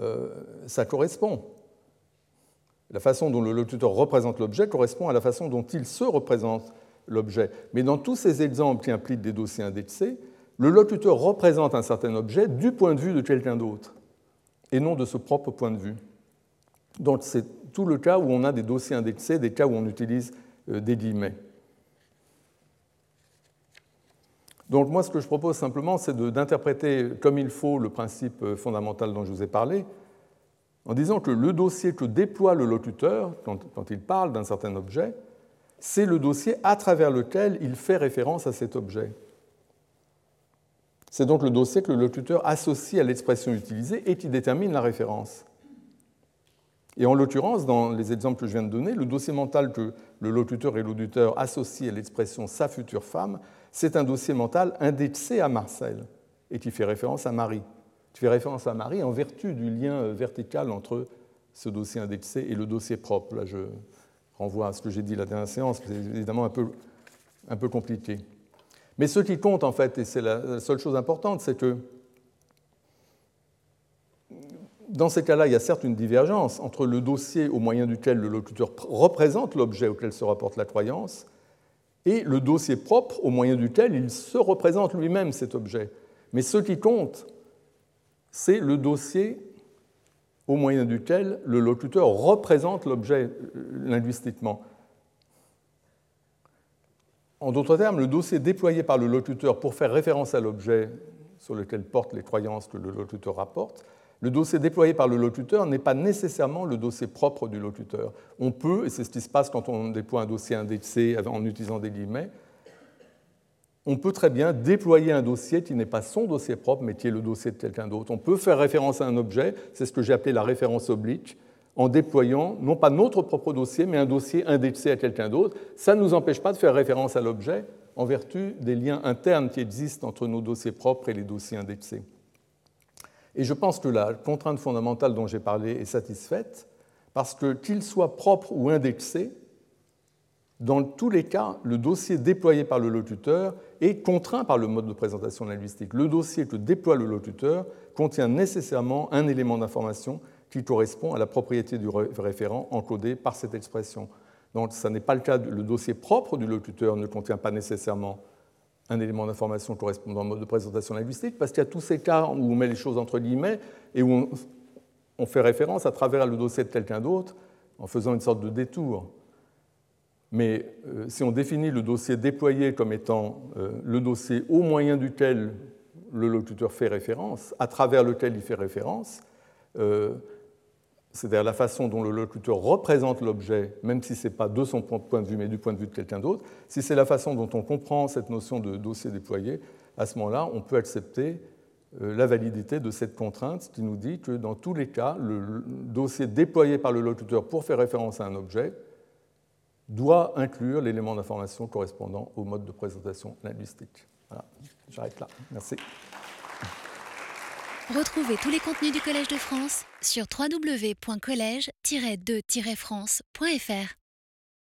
euh, ça correspond. La façon dont le locuteur représente l'objet correspond à la façon dont il se représente l'objet. Mais dans tous ces exemples qui impliquent des dossiers indexés, le locuteur représente un certain objet du point de vue de quelqu'un d'autre, et non de ce propre point de vue. Donc c'est tout le cas où on a des dossiers indexés, des cas où on utilise euh, des guillemets. Donc moi, ce que je propose simplement, c'est d'interpréter comme il faut le principe euh, fondamental dont je vous ai parlé, en disant que le dossier que déploie le locuteur quand il parle d'un certain objet, c'est le dossier à travers lequel il fait référence à cet objet. C'est donc le dossier que le locuteur associe à l'expression utilisée et qui détermine la référence. Et en l'occurrence, dans les exemples que je viens de donner, le dossier mental que le locuteur et l'auditeur associent à l'expression sa future femme, c'est un dossier mental indexé à Marcel et qui fait référence à Marie. Qui fait référence à Marie en vertu du lien vertical entre ce dossier indexé et le dossier propre. Là, je, renvoie à ce que j'ai dit la dernière séance, c'est évidemment un peu, un peu compliqué. Mais ce qui compte, en fait, et c'est la seule chose importante, c'est que dans ces cas-là, il y a certes une divergence entre le dossier au moyen duquel le locuteur représente l'objet auquel se rapporte la croyance et le dossier propre au moyen duquel il se représente lui-même cet objet. Mais ce qui compte, c'est le dossier au moyen duquel le locuteur représente l'objet linguistiquement. En d'autres termes, le dossier déployé par le locuteur pour faire référence à l'objet sur lequel portent les croyances que le locuteur rapporte, le dossier déployé par le locuteur n'est pas nécessairement le dossier propre du locuteur. On peut, et c'est ce qui se passe quand on déploie un dossier indexé en utilisant des guillemets, on peut très bien déployer un dossier qui n'est pas son dossier propre, mais qui est le dossier de quelqu'un d'autre. On peut faire référence à un objet, c'est ce que j'ai appelé la référence oblique, en déployant non pas notre propre dossier, mais un dossier indexé à quelqu'un d'autre. Ça ne nous empêche pas de faire référence à l'objet en vertu des liens internes qui existent entre nos dossiers propres et les dossiers indexés. Et je pense que la contrainte fondamentale dont j'ai parlé est satisfaite, parce que qu'il soit propre ou indexé, dans tous les cas, le dossier déployé par le locuteur est contraint par le mode de présentation linguistique. Le dossier que déploie le locuteur contient nécessairement un élément d'information qui correspond à la propriété du référent encodé par cette expression. Donc, ce n'est pas le cas, le dossier propre du locuteur ne contient pas nécessairement un élément d'information correspondant au mode de présentation linguistique, parce qu'il y a tous ces cas où on met les choses entre guillemets et où on, fait référence à travers le dossier de quelqu'un d'autre en faisant une sorte de détour. Mais euh, si on définit le dossier déployé comme étant euh, le dossier au moyen duquel le locuteur fait référence, à travers lequel il fait référence, euh, c'est-à-dire la façon dont le locuteur représente l'objet, même si ce n'est pas de son point de vue, mais du point de vue de quelqu'un d'autre, si c'est la façon dont on comprend cette notion de dossier déployé, à ce moment-là, on peut accepter la validité de cette contrainte qui nous dit que dans tous les cas, le dossier déployé par le locuteur pour faire référence à un objet doit inclure l'élément d'information correspondant au mode de présentation linguistique. Voilà, j'arrête là. Merci. Retrouvez tous les contenus du Collège de France sur www.colège-2-france.fr.